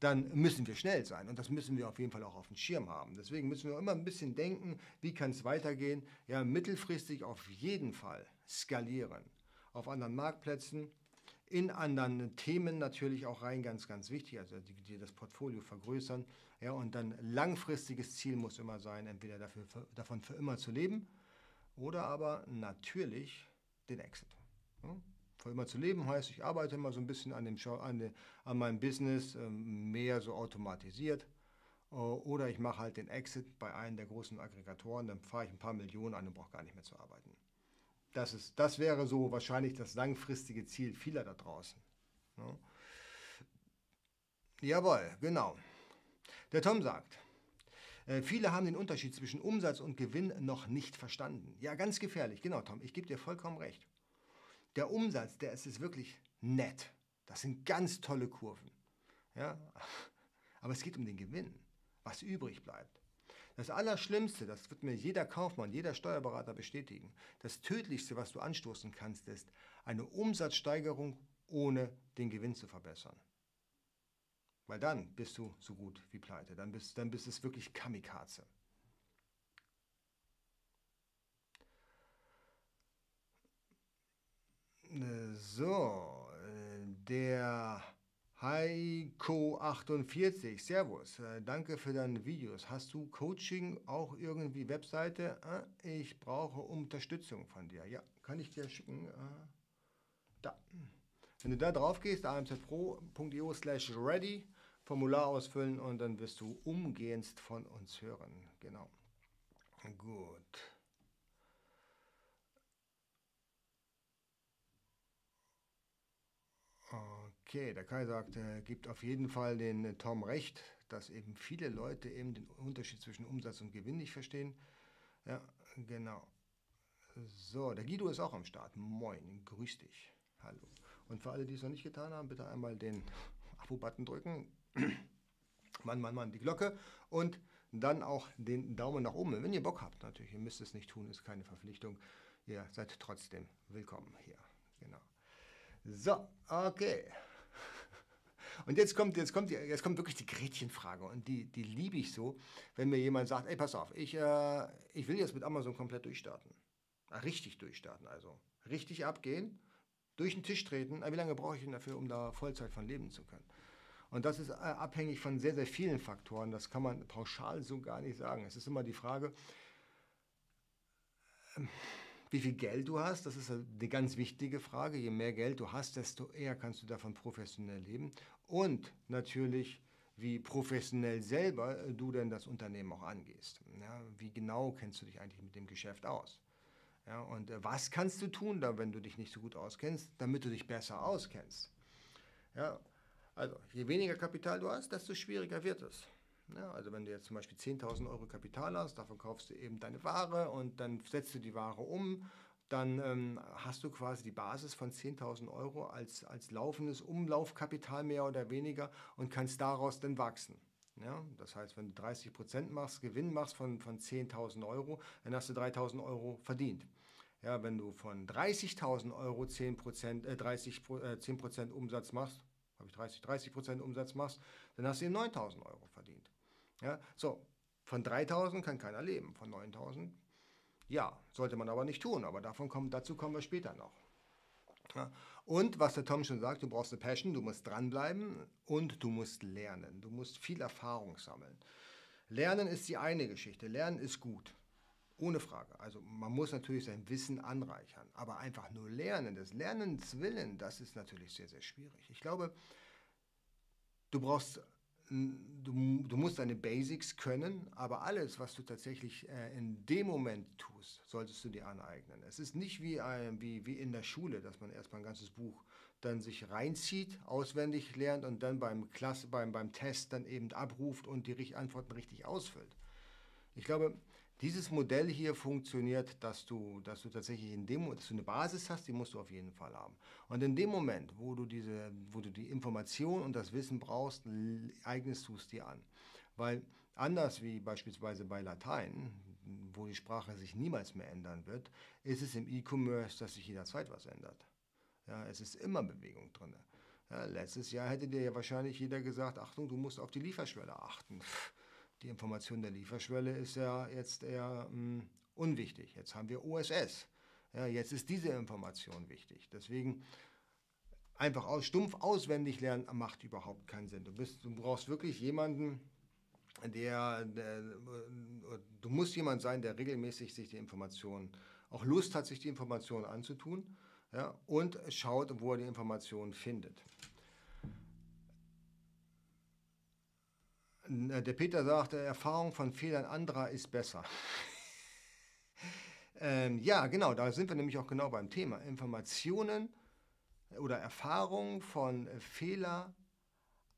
dann müssen wir schnell sein. Und das müssen wir auf jeden Fall auch auf dem Schirm haben. Deswegen müssen wir immer ein bisschen denken, wie kann es weitergehen. Ja, mittelfristig auf jeden Fall skalieren. Auf anderen Marktplätzen, in anderen Themen natürlich auch rein, ganz, ganz wichtig, also die, die das Portfolio vergrößern. Ja, und dann langfristiges Ziel muss immer sein, entweder dafür, davon für immer zu leben oder aber natürlich den Exit. Ja? Für immer zu leben heißt, ich arbeite immer so ein bisschen an, dem, an, de, an meinem Business, ähm, mehr so automatisiert. Äh, oder ich mache halt den Exit bei einem der großen Aggregatoren, dann fahre ich ein paar Millionen an und brauche gar nicht mehr zu arbeiten. Das, ist, das wäre so wahrscheinlich das langfristige Ziel vieler da draußen. Ja. Jawohl, genau. Der Tom sagt, äh, viele haben den Unterschied zwischen Umsatz und Gewinn noch nicht verstanden. Ja, ganz gefährlich. Genau, Tom, ich gebe dir vollkommen recht. Der Umsatz, der ist, ist wirklich nett. Das sind ganz tolle Kurven. Ja? Aber es geht um den Gewinn, was übrig bleibt. Das Allerschlimmste, das wird mir jeder Kaufmann, jeder Steuerberater bestätigen, das Tödlichste, was du anstoßen kannst, ist eine Umsatzsteigerung, ohne den Gewinn zu verbessern. Weil dann bist du so gut wie pleite, dann bist, dann bist es wirklich Kamikaze. So, äh, der Heiko48, Servus, äh, danke für deine Videos. Hast du Coaching, auch irgendwie Webseite? Äh, ich brauche Unterstützung von dir. Ja, kann ich dir schicken. Da. Wenn du da drauf gehst, amzpro.io slash ready, Formular ausfüllen und dann wirst du umgehend von uns hören. Genau. Gut. Okay, der Kai sagt, er gibt auf jeden Fall den äh, Tom recht, dass eben viele Leute eben den Unterschied zwischen Umsatz und Gewinn nicht verstehen. Ja, genau. So, der Guido ist auch am Start. Moin, grüß dich. Hallo. Und für alle, die es noch nicht getan haben, bitte einmal den Abo-Button drücken. Mann, Mann, Mann, die Glocke und dann auch den Daumen nach oben. Wenn ihr Bock habt, natürlich, ihr müsst es nicht tun, ist keine Verpflichtung. Ihr seid trotzdem willkommen hier. Genau. So, okay. Und jetzt kommt, jetzt kommt, jetzt kommt wirklich die Gretchenfrage und die, die liebe ich so, wenn mir jemand sagt, ey, pass auf, ich, äh, ich will jetzt mit Amazon komplett durchstarten. Richtig durchstarten also. Richtig abgehen, durch den Tisch treten. Wie lange brauche ich denn dafür, um da Vollzeit von leben zu können? Und das ist äh, abhängig von sehr, sehr vielen Faktoren. Das kann man pauschal so gar nicht sagen. Es ist immer die Frage, ähm, wie viel Geld du hast. Das ist eine ganz wichtige Frage. Je mehr Geld du hast, desto eher kannst du davon professionell leben. Und natürlich, wie professionell selber du denn das Unternehmen auch angehst. Ja, wie genau kennst du dich eigentlich mit dem Geschäft aus? Ja, und äh, was kannst du tun, da, wenn du dich nicht so gut auskennst, damit du dich besser auskennst? Ja, also, je weniger Kapital du hast, desto schwieriger wird es. Ja, also wenn du jetzt zum Beispiel 10.000 Euro Kapital hast, davon kaufst du eben deine Ware und dann setzt du die Ware um, dann ähm, hast du quasi die Basis von 10.000 Euro als, als laufendes Umlaufkapital mehr oder weniger und kannst daraus dann wachsen. Ja, das heißt, wenn du 30 Prozent machst, Gewinn machst von, von 10.000 Euro, dann hast du 3.000 Euro verdient. Ja, wenn du von 30.000 Euro 10%, äh, 30, äh, 10 Umsatz machst, habe ich 30, 30 Prozent Umsatz machst, dann hast du 9000 Euro verdient. Ja, so, von 3000 kann keiner leben, von 9000 ja, sollte man aber nicht tun, aber davon kommen, dazu kommen wir später noch. Ja, und was der Tom schon sagt, du brauchst eine Passion, du musst dranbleiben und du musst lernen. Du musst viel Erfahrung sammeln. Lernen ist die eine Geschichte. Lernen ist gut. Ohne Frage. Also man muss natürlich sein Wissen anreichern, aber einfach nur lernen, des Lernens willen, das ist natürlich sehr, sehr schwierig. Ich glaube, du brauchst, du, du musst deine Basics können, aber alles, was du tatsächlich äh, in dem Moment tust, solltest du dir aneignen. Es ist nicht wie, ein, wie, wie in der Schule, dass man erstmal ein ganzes Buch dann sich reinzieht, auswendig lernt und dann beim, Klasse, beim, beim Test dann eben abruft und die Antworten richtig ausfüllt. Ich glaube, dieses Modell hier funktioniert, dass du, dass du tatsächlich in dem, dass du eine Basis hast, die musst du auf jeden Fall haben. Und in dem Moment, wo du, diese, wo du die Information und das Wissen brauchst, eignest du es dir an. Weil anders wie beispielsweise bei Latein, wo die Sprache sich niemals mehr ändern wird, ist es im E-Commerce, dass sich jederzeit was ändert. Ja, es ist immer Bewegung drin. Ja, letztes Jahr hätte dir ja wahrscheinlich jeder gesagt, Achtung, du musst auf die Lieferschwelle achten. Die Information der Lieferschwelle ist ja jetzt eher mh, hm, unwichtig. Jetzt haben wir OSS. Ja, jetzt ist diese Information wichtig. Deswegen einfach aus, stumpf auswendig lernen macht überhaupt keinen Sinn. Du, bist, du brauchst wirklich jemanden, der, der, du musst jemand sein, der regelmäßig sich die Informationen, auch Lust hat, sich die Informationen anzutun ja, und schaut, wo er die Informationen findet. Der Peter sagte, Erfahrung von Fehlern anderer ist besser. ähm, ja, genau, da sind wir nämlich auch genau beim Thema. Informationen oder Erfahrung von äh, Fehler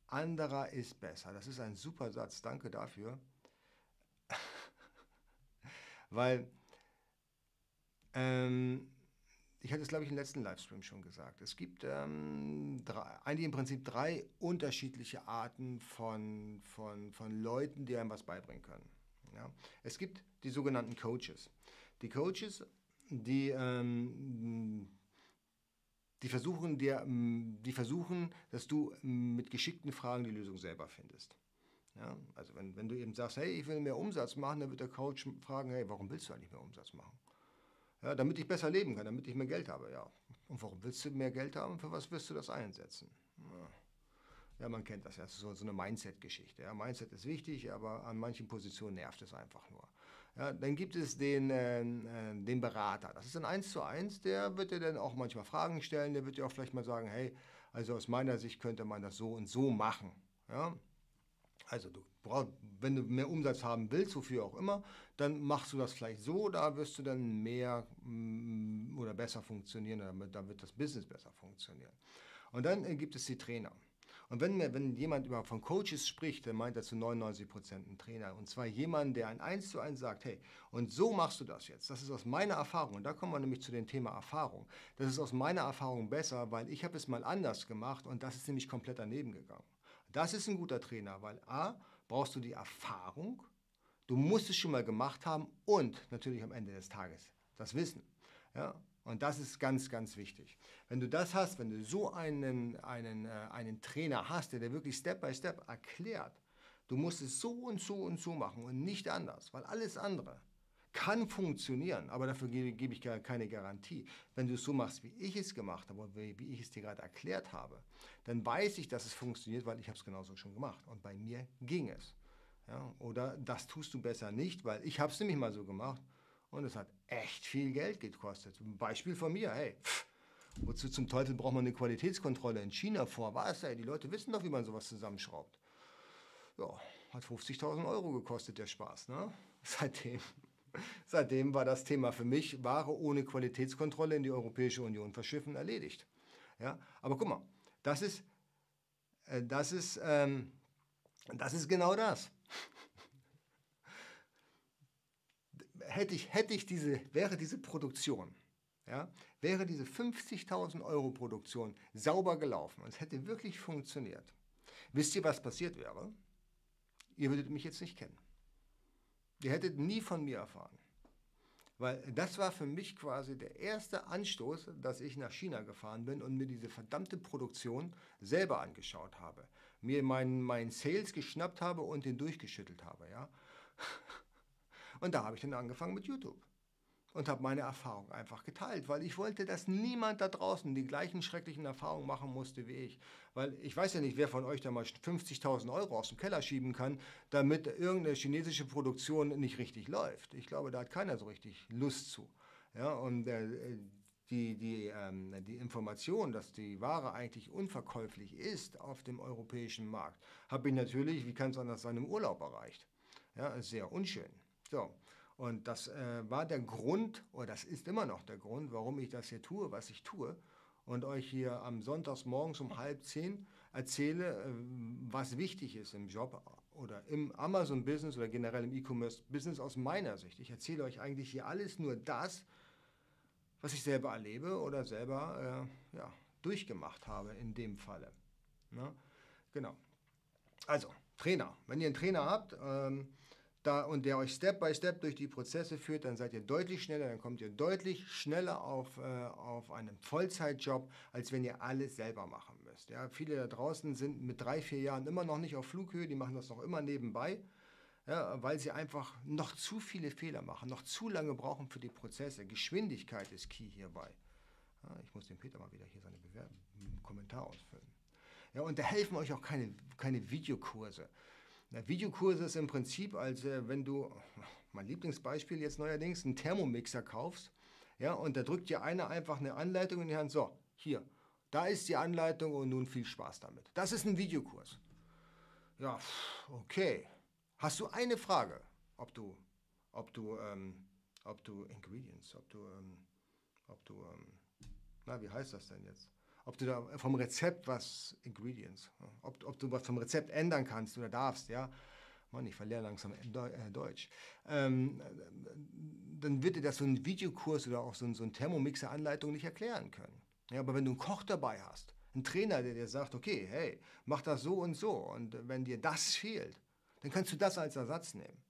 anderer ist besser. Das ist ein super Satz, danke dafür. Weil ähm, ich hatte es, glaube ich, im letzten Livestream schon gesagt. Es gibt ähm, drei, eigentlich im Prinzip drei unterschiedliche Arten von, von, von Leuten, die einem was beibringen können. Ja? Es gibt die sogenannten Coaches. Die Coaches, die, ähm, die, versuchen dir, die versuchen, dass du mit geschickten Fragen die Lösung selber findest. Ja? Also wenn, wenn du eben sagst, hey, ich will mehr Umsatz machen, dann wird der Coach fragen, hey, warum willst du eigentlich mehr Umsatz machen? Ja, damit ich besser leben kann, damit ich mehr Geld habe, ja. Und warum willst du mehr Geld haben? Für was wirst du das einsetzen? Ja, ja man kennt das ja, das ist so, so eine Mindset-Geschichte. Ja, Mindset ist wichtig, aber an manchen Positionen nervt es einfach nur. Ja, dann gibt es den, äh, äh, den Berater. Das ist ein Eins zu eins, der wird dir dann auch manchmal Fragen stellen, der wird dir auch vielleicht mal sagen, hey, also aus meiner Sicht könnte man das so und so machen. Ja? Also du wenn du mehr Umsatz haben willst, wofür auch immer, dann machst du das vielleicht so, da wirst du dann mehr mm, oder besser funktionieren, damit, da wird das Business besser funktionieren. Und dann äh, gibt es die Trainer. Und wenn, wenn jemand über von Coaches spricht, dann meint er zu 99 Prozent einen Trainer. Und zwar jemand, der ein Eins zu eins sagt, hey, und so machst du das jetzt. Das ist aus meiner Erfahrung. Und da kommen wir nämlich zu dem Thema Erfahrung. Das ist aus meiner Erfahrung besser, weil ich habe es mal anders gemacht und das ist nämlich komplett daneben gegangen. Das ist ein guter Trainer, weil A, brauchst du die Erfahrung, du musst es schon mal gemacht haben und natürlich am Ende des Tages das Wissen. Ja? Und das ist ganz, ganz wichtig. Wenn du das hast, wenn du so einen, einen, äh, einen Trainer hast, der dir wirklich Step by Step erklärt, du musst es so und so und so machen und nicht anders, weil alles andere Kann funktionieren, aber dafür gebe, ich keine Garantie. Wenn du es so machst, wie ich es gemacht habe, wie, wie ich es dir gerade erklärt habe, dann weiß ich, dass es funktioniert, weil ich habe es genauso schon gemacht. Und bei mir ging es. Ja, oder das tust du besser nicht, weil ich habe es nämlich mal so gemacht und es hat echt viel Geld gekostet. Ein Beispiel von mir, hey, pff, wozu zum Teufel braucht man eine Qualitätskontrolle in China vor? Was, ey, die Leute wissen doch, wie man sowas zusammenschraubt. Ja, hat 50.000 Euro gekostet, der Spaß. Ne? Seitdem, seitdem war das Thema für mich, Ware ohne Qualitätskontrolle in die Europäische Union verschiffen, erledigt. Ja? Aber guck mal, das ist, äh, das ist, ähm, das ist genau das. hätte ich, hätte ich diese, wäre diese Produktion, ja, wäre diese 50.000 Euro Produktion sauber gelaufen und es hätte wirklich funktioniert, wisst ihr, was passiert wäre? Ihr würdet mich jetzt nicht kennen. Ihr hättet nie von mir erfahren. Weil das war für mich quasi der erste Anstoß, dass ich nach China gefahren bin und mir diese verdammte Produktion selber angeschaut habe. Mir meinen mein Sales geschnappt habe und den durchgeschüttelt habe. Ja? Und da habe ich dann angefangen mit YouTube und habe meine Erfahrung einfach geteilt, weil ich wollte, dass niemand da draußen die gleichen schrecklichen Erfahrungen machen musste wie ich. Weil ich weiß ja nicht, wer von euch da mal 50.000 Euro aus dem Keller schieben kann, damit irgendeine chinesische Produktion nicht richtig läuft. Ich glaube, da hat keiner so richtig Lust zu. Ja, und äh, die, die, ähm, die Information, dass die Ware eigentlich unverkäuflich ist auf dem europäischen Markt, habe ich natürlich, wie kann es anders sein, im Urlaub erreicht. Ja, sehr unschön. So, und das äh, war der Grund, oder das ist immer noch der Grund, warum ich das hier tue, was ich tue. Und euch hier am Sonntagsmorgens um halb zehn erzähle, äh, was wichtig ist im Job oder im Amazon-Business oder generell im E-Commerce-Business aus meiner Sicht. Ich erzähle euch eigentlich hier alles nur das, was ich selber erlebe oder selber äh, ja, durchgemacht habe in dem Falle. Ne? Genau. Also, Trainer. Wenn ihr einen Trainer habt, ähm, da, und der euch Step by Step durch die Prozesse führt, dann seid ihr deutlich schneller, dann kommt ihr deutlich schneller auf, äh, auf einen Vollzeitjob, als wenn ihr alles selber machen müsst. Ja, viele da draußen sind mit drei, vier Jahren immer noch nicht auf Flughöhe, die machen das noch immer nebenbei, ja, weil sie einfach noch zu viele Fehler machen, noch zu lange brauchen für die Prozesse. Geschwindigkeit ist key hierbei. Ja, ich muss dem Peter mal wieder hier seine Bewer Kommentar ausfüllen. Ja, und da helfen euch auch keine, keine Videokurse. Na, Videokurse ist im Prinzip, als äh, wenn du, mein Lieblingsbeispiel jetzt neuerdings, einen Thermomixer kaufst, ja, und da drückt dir einer einfach eine Anleitung in die Hand, so, hier, da ist die Anleitung und nun viel Spaß damit. Das ist ein Videokurs. Ja, okay. Hast du eine Frage, ob du, ob du, ähm, ob du Ingredients, ob du, ähm, ob du, ähm, na, wie heißt das denn jetzt? Ob du da vom Rezept was, Ingredients, ob, ob du was vom Rezept ändern kannst oder darfst, ja. Mann, ich verliere langsam äh, Deutsch. Ähm, dann wird dir das so ein Videokurs oder auch so ein, so ein Thermomixer-Anleitung nicht erklären können. Ja, aber wenn du einen Koch dabei hast, einen Trainer, der dir sagt, okay, hey, mach das so und so, und wenn dir das fehlt, dann kannst du das als Ersatz nehmen.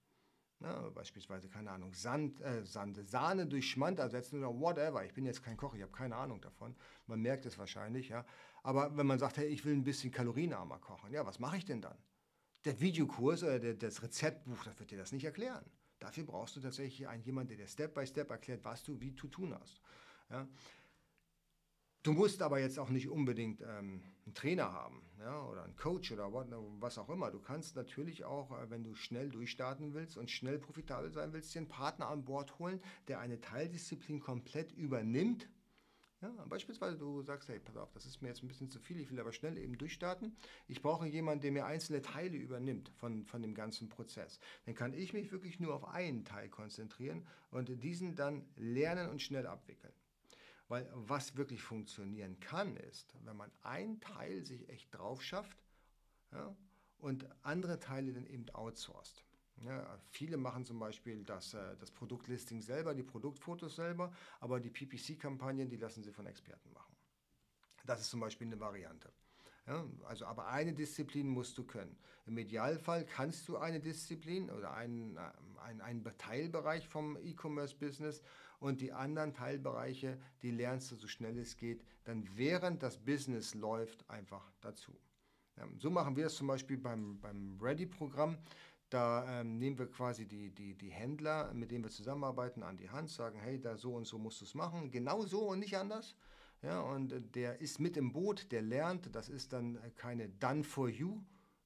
Ne, beispielsweise, keine Ahnung, Sand, äh, Sand, Sahne durch Schmand ersetzen oder whatever. Ich bin jetzt kein Koch, ich habe keine Ahnung davon. Man merkt es wahrscheinlich, ja. Aber wenn man sagt, hey, ich will ein bisschen kalorienarmer kochen, ja, was mache ich denn dann? Der Videokurs oder der, das Rezeptbuch, das wird dir das nicht erklären. Dafür brauchst du tatsächlich einen jemanden, der dir Step by Step erklärt, was du wie zu tun hast. Ja. Du musst aber jetzt auch nicht unbedingt ähm, einen Trainer haben ja, oder einen Coach oder was auch immer. Du kannst natürlich auch, äh, wenn du schnell durchstarten willst und schnell profitabel sein willst, dir einen Partner an Bord holen, der eine Teildisziplin komplett übernimmt. Ja, beispielsweise du sagst, hey, pass auf, das ist mir jetzt ein bisschen zu viel, ich will aber schnell eben durchstarten. Ich brauche jemanden, der mir einzelne Teile übernimmt von, von dem ganzen Prozess. Dann kann ich mich wirklich nur auf einen Teil konzentrieren und diesen dann lernen und schnell abwickeln. Weil was wirklich funktionieren kann, ist, wenn man ein Teil sich echt drauf schafft ja, und andere Teile dann eben outsourced. Ja, viele machen zum Beispiel das, äh, das Produktlisting selber, die Produktfotos selber, aber die PPC-Kampagnen, die lassen sie von Experten machen. Das ist zum Beispiel eine Variante. Ja, also, aber eine Disziplin musst du können. Im Idealfall kannst du eine Disziplin oder einen, einen, einen Teilbereich vom E-Commerce-Business und die anderen Teilbereiche, die lernst du so schnell es geht, dann während das Business läuft, einfach dazu. So machen wir es zum Beispiel beim, beim Ready-Programm. Da ähm, nehmen wir quasi die, die, die Händler, mit denen wir zusammenarbeiten, an die Hand, sagen, hey, da so und so musst du es machen, genau so und nicht anders. Ja, und äh, der ist mit im Boot, der lernt, das ist dann äh, keine Done for You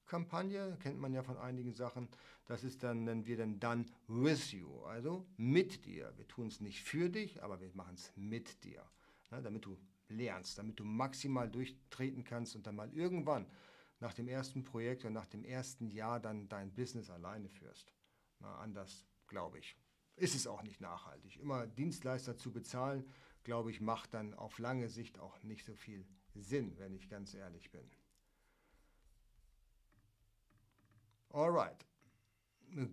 Kampagne, kennt man ja von einigen Sachen. Das ist dann, nennen wir dann Done with you, also mit dir. Wir tun es nicht für dich, aber wir machen es mit dir, ja, damit du lernst, damit du maximal durchtreten kannst und dann mal irgendwann nach dem ersten Projekt oder nach dem ersten Jahr dann dein Business alleine führst. Na, anders, glaube ich. Ist es auch nicht nachhaltig. Immer Dienstleister zu bezahlen, glaube ich, macht dann auf lange Sicht auch nicht so viel Sinn, wenn ich ganz ehrlich bin. Alright.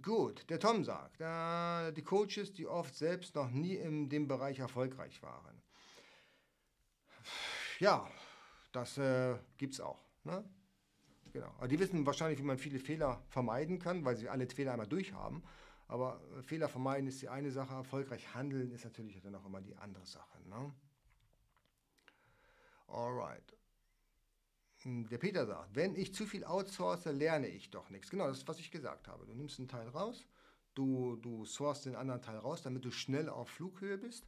Gut, der Tom sagt, äh, die Coaches, die oft selbst noch nie in dem Bereich erfolgreich waren. Ja, das äh, gibt es auch. Ne? Genau. Aber die wissen wahrscheinlich, wie man viele Fehler vermeiden kann, weil sie alle Fehler einmal durchhaben. Aber äh, Fehler vermeiden ist die eine Sache, erfolgreich handeln ist natürlich dann auch immer die andere Sache. Ne? Alright. Hm, der Peter sagt, wenn ich zu viel outsource, lerne ich doch nichts. Genau, das ist, was ich gesagt habe. Du nimmst einen Teil raus, du, du sourcest den anderen Teil raus, damit du schnell auf Flughöhe bist.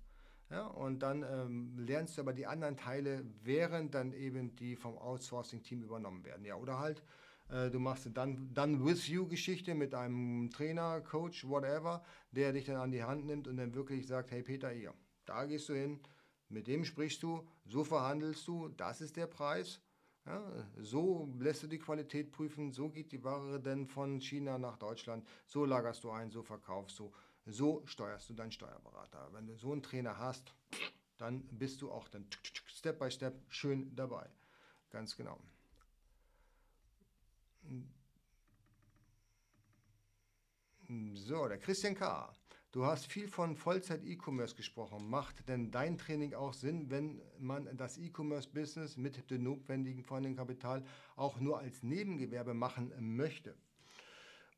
Ja, und dann ähm, lernst du aber die anderen Teile, während dann eben die vom Outsourcing-Team übernommen werden. Ja, oder halt, äh, du machst eine Done-with-you-Geschichte mit einem Trainer, Coach, whatever, der dich dann an die Hand nimmt und dann wirklich sagt, hey Peter, hier, da gehst du hin, mit dem sprichst du, so verhandelst du, das ist der Preis. Ja, so lässt du die Qualität prüfen, so geht die Ware denn von China nach Deutschland, so lagerst du ein, so verkaufst du. So steuerst du deinen Steuerberater. Wenn du so einen Trainer hast, dann bist du auch dann Step by Step schön dabei. Ganz genau. So, der Christian K. Du hast viel von Vollzeit-E-Commerce gesprochen. Macht denn dein Training auch Sinn, wenn man das E-Commerce-Business mit dem notwendigen vorhandenen Kapital auch nur als Nebengewerbe machen möchte?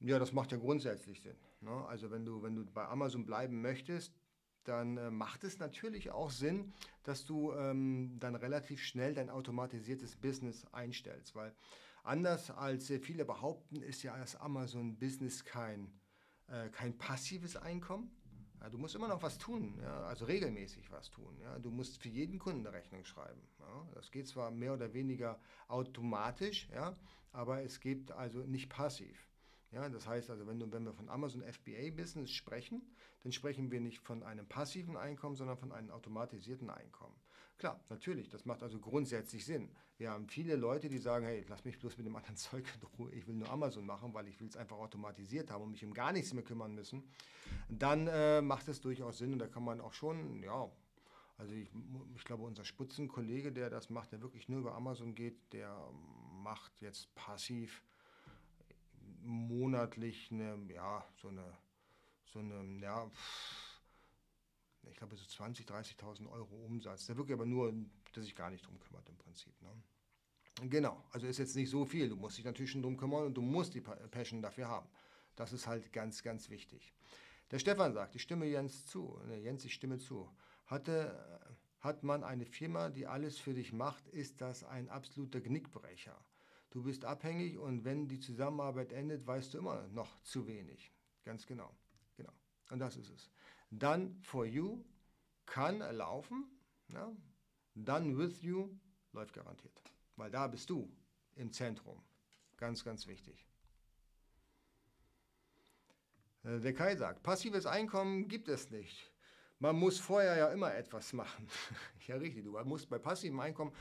Ja, das macht ja grundsätzlich Sinn. Ne? Also wenn du, wenn du bei Amazon bleiben möchtest, dann äh, macht es natürlich auch Sinn, dass du ähm, dann relativ schnell dein automatisiertes Business einstellst, weil anders als äh, viele behaupten, ist ja das Amazon-Business kein, äh, kein passives Einkommen. Ja, du musst immer noch was tun, ja, also regelmäßig was tun. Ja. Du musst für jeden Kunden eine Rechnung schreiben. Das geht zwar mehr oder weniger automatisch, aber es geht also nicht passiv. Ja, das heißt also, wenn, du, wenn wir von Amazon FBA Business sprechen, dann sprechen wir nicht von einem passiven Einkommen, sondern von einem automatisierten Einkommen. Klar, natürlich, das macht also grundsätzlich Sinn. Wir haben viele Leute, die sagen, hey, lass mich bloß mit dem anderen Zeug in Ruhe, ich will nur Amazon machen, weil ich will es einfach automatisiert haben und mich um gar nichts mehr kümmern müssen. Dann äh, macht es durchaus Sinn und da kann man auch schon, ja, also ich, ich, glaube, unser Spitzenkollege, der das macht, der wirklich nur über Amazon geht, der macht jetzt passiv monatlich eine, ja, so eine, so eine, ja, ich glaube so 20.000, 30.000 Euro Umsatz. Der wirklich aber nur, der sich gar nicht drum kümmert im Prinzip. Ne? Genau, also ist jetzt nicht so viel. Du musst dich natürlich schon drum kümmern und du musst die Passion dafür haben. Das ist halt ganz, ganz wichtig. Der Stefan sagt, ich stimme Jens zu. Ne, Jens, ich stimme zu. Hatte, hat man eine Firma, die alles für dich macht, ist das ein absoluter Knickbrecher. Du bist abhängig und wenn die Zusammenarbeit endet, weißt du immer noch zu wenig. Ganz genau. Genau. Und das ist es. Dann for you kann laufen. Ja? Dann with you läuft garantiert. Weil da bist du im Zentrum. Ganz, ganz wichtig. Äh, der Kai sagt, passives Einkommen gibt es nicht. Man muss vorher ja immer etwas machen. ja, richtig. Du musst bei passivem Einkommen,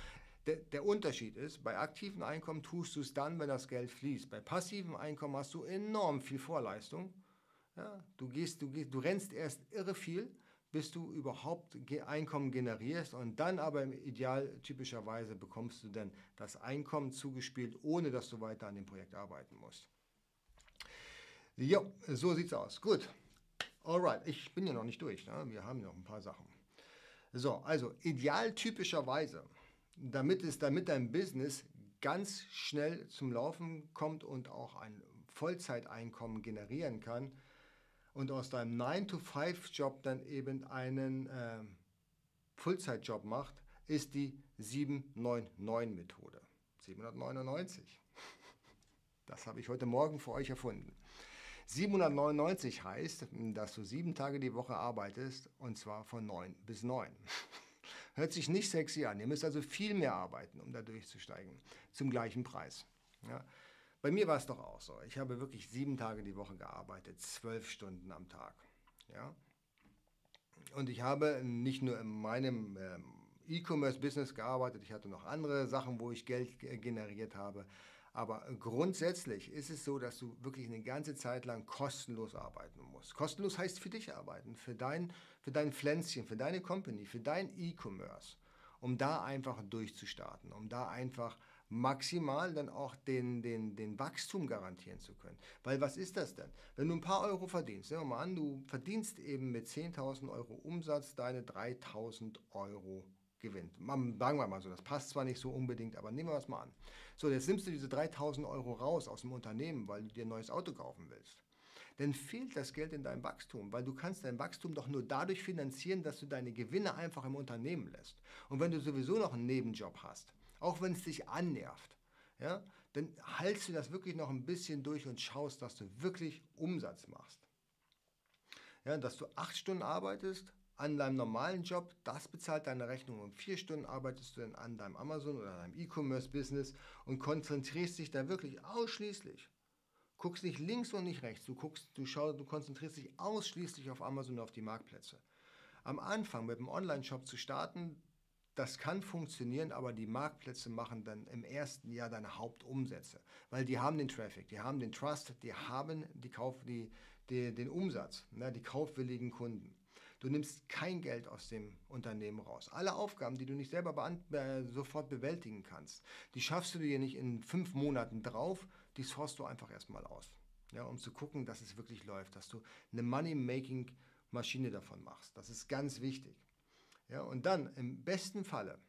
der, der Unterschied ist, bei aktivem Einkommen tust du es dann, wenn das Geld fließt. Bei passivem Einkommen hast du enorm viel Vorleistung. Ja, du, gehst, du, gehst, du rennst erst irre viel, bis du überhaupt Einkommen generierst und dann aber im Ideal typischerweise bekommst du dann das Einkommen zugespielt, ohne dass du weiter an dem Projekt arbeiten musst. Jo, so sieht's aus. Gut. Alright, ich bin ja noch nicht durch. Ne? Wir haben noch ein paar Sachen. So, also ideal typischerweise damit es, damit dein Business ganz schnell zum Laufen kommt und auch ein Vollzeiteinkommen generieren kann und aus deinem 9-to-5-Job dann eben einen äh, Fullzeitjob macht, ist die 799-Methode. 799. Das habe ich heute Morgen für euch erfunden. 799 heißt, dass du sieben Tage die Woche arbeitest und zwar von 9 bis 9. Hört sich nicht sexy an. Ihr müsst also viel mehr arbeiten, um da durchzusteigen, zum gleichen Preis. Ja. Bei mir war es doch auch so. Ich habe wirklich sieben Tage die Woche gearbeitet, zwölf Stunden am Tag. Ja. Und ich habe nicht nur in meinem ähm, E-Commerce-Business gearbeitet, ich hatte noch andere Sachen, wo ich Geld generiert habe. Aber grundsätzlich ist es so, dass du wirklich eine ganze Zeit lang kostenlos arbeiten musst. Kostenlos heißt für dich arbeiten, für dein, für dein Pflänzchen, für deine Company, für dein E-Commerce, um da einfach durchzustarten, um da einfach maximal dann auch den, den, den Wachstum garantieren zu können. Weil was ist das denn? Wenn du ein paar Euro verdienst, nehmen wir mal an, du verdienst eben mit 10.000 Euro Umsatz deine 3.000 Euro gewinnt. Sagen wir mal so, das passt zwar nicht so unbedingt, aber nehmen wir es mal an. So, jetzt nimmst du diese 3000 Euro raus aus dem Unternehmen, weil du dir ein neues Auto kaufen willst. Dann fehlt das Geld in deinem Wachstum, weil du kannst dein Wachstum doch nur dadurch finanzieren, dass du deine Gewinne einfach im Unternehmen lässt. Und wenn du sowieso noch einen Nebenjob hast, auch wenn es dich annervt, ja, dann haltst du das wirklich noch ein bisschen durch und schaust, dass du wirklich Umsatz machst. Ja, dass du acht Stunden arbeitest an deinem normalen Job, das bezahlt deine Rechnung. Um vier Stunden arbeitest du dann an deinem Amazon oder deinem E-Commerce-Business und konzentrierst dich da wirklich ausschließlich. Guckst nicht links und nicht rechts, du, guckst, du, schau, du konzentrierst dich ausschließlich auf Amazon und auf die Marktplätze. Am Anfang mit dem Online-Shop zu starten, das kann funktionieren, aber die Marktplätze machen dann im ersten Jahr deine Hauptumsätze, weil die haben den Traffic, die haben den Trust, die haben die Kauf, die, die, den Umsatz, ne, die kaufwilligen Kunden. Du nimmst kein Geld aus dem Unternehmen raus. Alle Aufgaben, die du nicht selber äh, sofort bewältigen kannst, die schaffst du dir nicht in fünf Monaten drauf, die sourst du einfach erstmal aus. Ja, um zu gucken, dass es wirklich läuft, dass du eine Money-Making-Maschine davon machst. Das ist ganz wichtig. Ja, und dann im besten Falle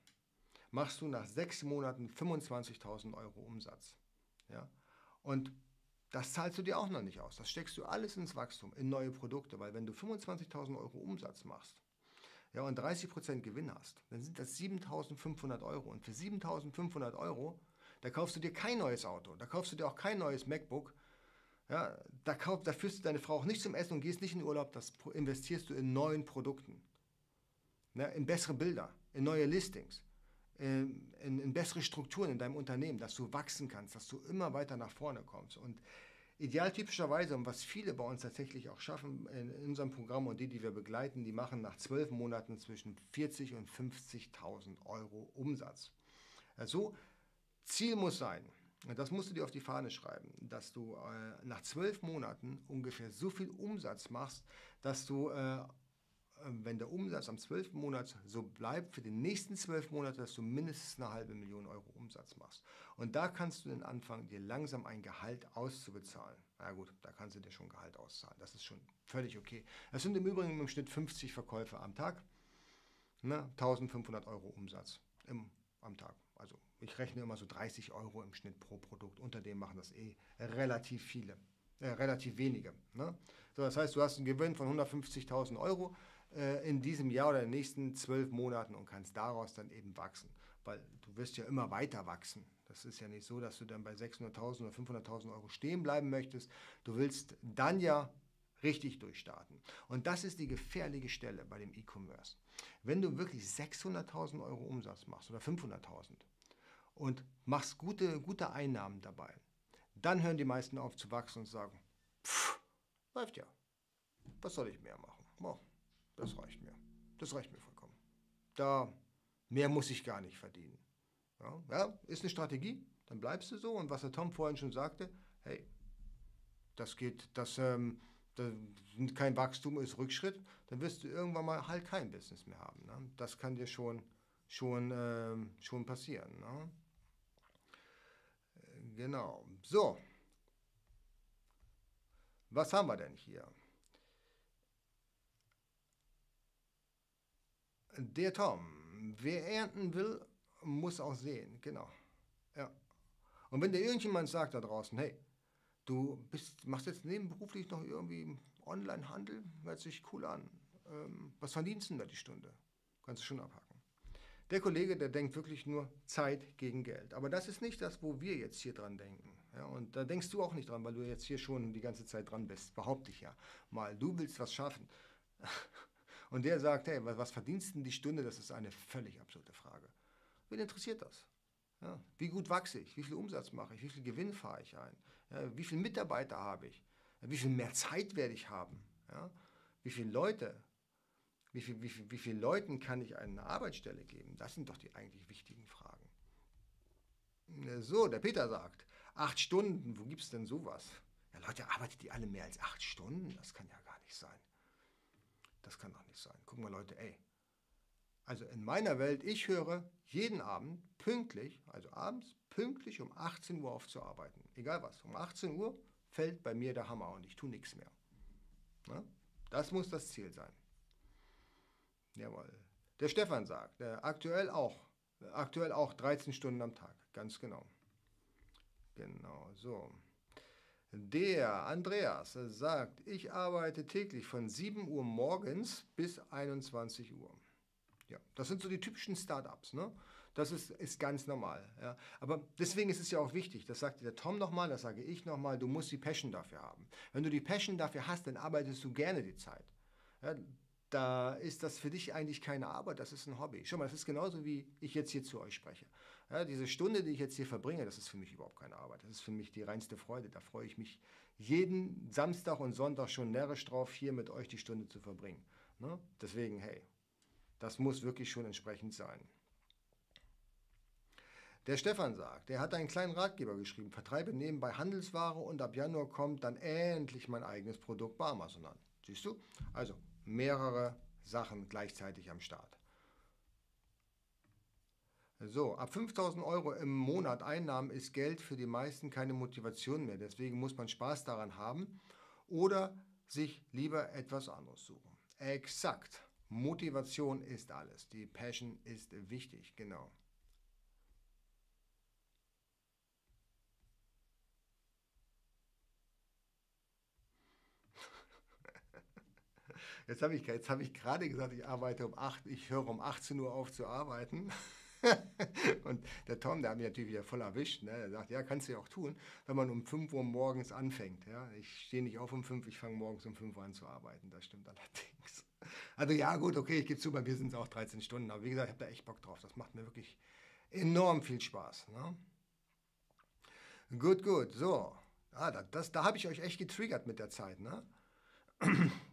machst du nach sechs Monaten 25.000 Euro Umsatz. Ja, und das zahlst du dir auch noch nicht aus. Das steckst du alles ins Wachstum, in neue Produkte, weil wenn du 25.000 Euro Umsatz machst ja, und 30% Gewinn hast, dann sind das 7.500 Euro. Und für 7.500 Euro, da kaufst du dir kein neues Auto, da kaufst du dir auch kein neues MacBook, ja, da, kauf, da führst du deine Frau auch nicht zum Essen und gehst nicht in Urlaub, das investierst du in neuen Produkten, ne, in bessere Bilder, in neue Listings, in, in, in, bessere Strukturen in deinem Unternehmen, dass du wachsen kannst, dass du immer weiter nach vorne kommst. Und idealtypischerweise, und was viele bei uns tatsächlich auch schaffen in, in unserem Programm und die, die wir begleiten, die machen nach zwölf Monaten zwischen 40 und 50.000 Euro Umsatz. Also Ziel muss sein, das musst du dir auf die Fahne schreiben, dass du äh, nach zwölf Monaten ungefähr so viel Umsatz machst, dass du äh, ähm, wenn der Umsatz am 12. Monat so bleibt, für die nächsten 12 Monate, dass du mindestens eine halbe Million Euro Umsatz machst. Und da kannst du dann anfangen, dir langsam ein Gehalt auszubezahlen. Na gut, da kannst du dir schon Gehalt auszahlen. Das ist schon völlig okay. Es sind im Übrigen im Schnitt 50 Verkäufe am Tag. Ne? 1500 Euro Umsatz im, am Tag. Also ich rechne immer so 30 Euro im Schnitt pro Produkt. Unter dem machen das eh relativ viele. Äh, relativ wenige. Ne? So, das heißt, du hast einen Gewinn von 150.000 Euro äh, in diesem Jahr oder in den nächsten zwölf Monaten und kannst daraus dann eben wachsen. Weil du wirst ja immer weiter wachsen. Das ist ja nicht so, dass du dann bei 600.000 oder 500.000 Euro stehen bleiben möchtest. Du willst dann ja richtig durchstarten. Und das ist die gefährliche Stelle bei dem E-Commerce. Wenn du wirklich 600.000 Euro Umsatz machst oder 500.000 und machst gute, gute Einnahmen dabei, dann hören die meisten auf zu wachsen und sagen, pff, läuft ja. Was soll ich mehr machen? Oh, das reicht mir. Das reicht mir vollkommen. Da mehr muss ich gar nicht verdienen. Ja, ja, ist eine Strategie, dann bleibst du so. Und was der Tom vorhin schon sagte, hey, das geht, das, ähm, das kein Wachstum ist Rückschritt, dann wirst du irgendwann mal halt kein Business mehr haben. Ne? Das kann dir schon, schon, ähm, schon passieren. Ne? Genau. So. Was haben wir denn hier? Der Tom. Wer ernten will, muss auch sehen. Genau. Ja. Und wenn dir irgendjemand sagt da draußen, hey, du bist, machst jetzt nebenberuflich noch irgendwie Online-Handel, hört sich cool an. Ähm, was verdienst du denn da die Stunde? Kannst du schon abhaken. Der Kollege, der denkt wirklich nur Zeit gegen Geld. Aber das ist nicht das, wo wir jetzt hier dran denken. Ja, und da denkst du auch nicht dran, weil du jetzt hier schon die ganze Zeit dran bist. Behaupte ich ja mal. Du willst was schaffen. Und der sagt, hey, was verdienst denn die Stunde? Das ist eine völlig absurde Frage. Wen interessiert das? Ja, wie gut wachse ich? Wie viel Umsatz mache ich? Wie viel Gewinn fahre ich ein? Ja, wie viele Mitarbeiter habe ich? Ja, wie viel mehr Zeit werde ich haben? wie viele Leute? Wie, viel, wie, viel, wie vielen Leuten kann ich eine Arbeitsstelle geben? Das sind doch die eigentlich wichtigen Fragen. So, der Peter sagt, acht Stunden, wo gibt es denn sowas? Ja, Leute, arbeitet die alle mehr als acht Stunden? Das kann ja gar nicht sein. Das kann doch nicht sein. Guck mal, Leute, ey. Also in meiner Welt, ich höre jeden Abend pünktlich, also abends pünktlich um 18 Uhr auf zu arbeiten. Egal was. Um 18 Uhr fällt bei mir der Hammer und ich tue nichts mehr. Na? Das muss das Ziel sein. Jawohl. Der Stefan sagt, äh, aktuell auch, aktuell auch 13 Stunden am Tag. Ganz genau. Genau, so. Der Andreas sagt, ich arbeite täglich von 7 Uhr morgens bis 21 Uhr. Ja, das sind so die typischen Startups. Ne? Das ist, ist ganz normal. Ja? Aber deswegen ist es ja auch wichtig, das sagt der Tom nochmal, das sage ich nochmal, du musst die Passion dafür haben. Wenn du die Passion dafür hast, dann arbeitest du gerne die Zeit. Ja, da ist das für dich eigentlich keine Arbeit, das ist ein Hobby. Schau mal, das ist genauso wie ich jetzt hier zu euch spreche. Ja, diese Stunde, die ich jetzt hier verbringe, das ist für mich überhaupt keine Arbeit. Das ist für mich die reinste Freude. Da freue ich mich jeden Samstag und Sonntag schon närrisch drauf, hier mit euch die Stunde zu verbringen. Ne? Deswegen, hey, das muss wirklich schon entsprechend sein. Der Stefan sagt, er hat einen kleinen Ratgeber geschrieben, vertreibe nebenbei Handelsware und ab Januar kommt dann endlich mein eigenes Produkt bei Amazon an. Siehst du? Also mehrere Sachen gleichzeitig am Start. So, ab 5000 Euro im Monat Einnahmen ist Geld für die meisten keine Motivation mehr. Deswegen muss man Spaß daran haben oder sich lieber etwas anderes suchen. Exakt. Motivation ist alles. Die Passion ist wichtig, genau. Jetzt habe ich, hab ich gerade gesagt, ich arbeite um 8, ich höre um 18 Uhr auf zu arbeiten. und der Tom, der hat mich natürlich wieder voll erwischt. Ne? Er sagt, ja, kannst du ja auch tun, wenn man um 5 Uhr morgens anfängt. Ja? Ich stehe nicht auf um 5, ich fange morgens um 5 Uhr an zu arbeiten. Das stimmt allerdings. Also ja, gut, okay, ich gebe zu, bei mir sind es auch 13 Stunden. Aber wie gesagt, ich habe da echt Bock drauf. Das macht mir wirklich enorm viel Spaß. Ne? Gut, gut, so. Ah, das, da habe ich euch echt getriggert mit der Zeit. Ne?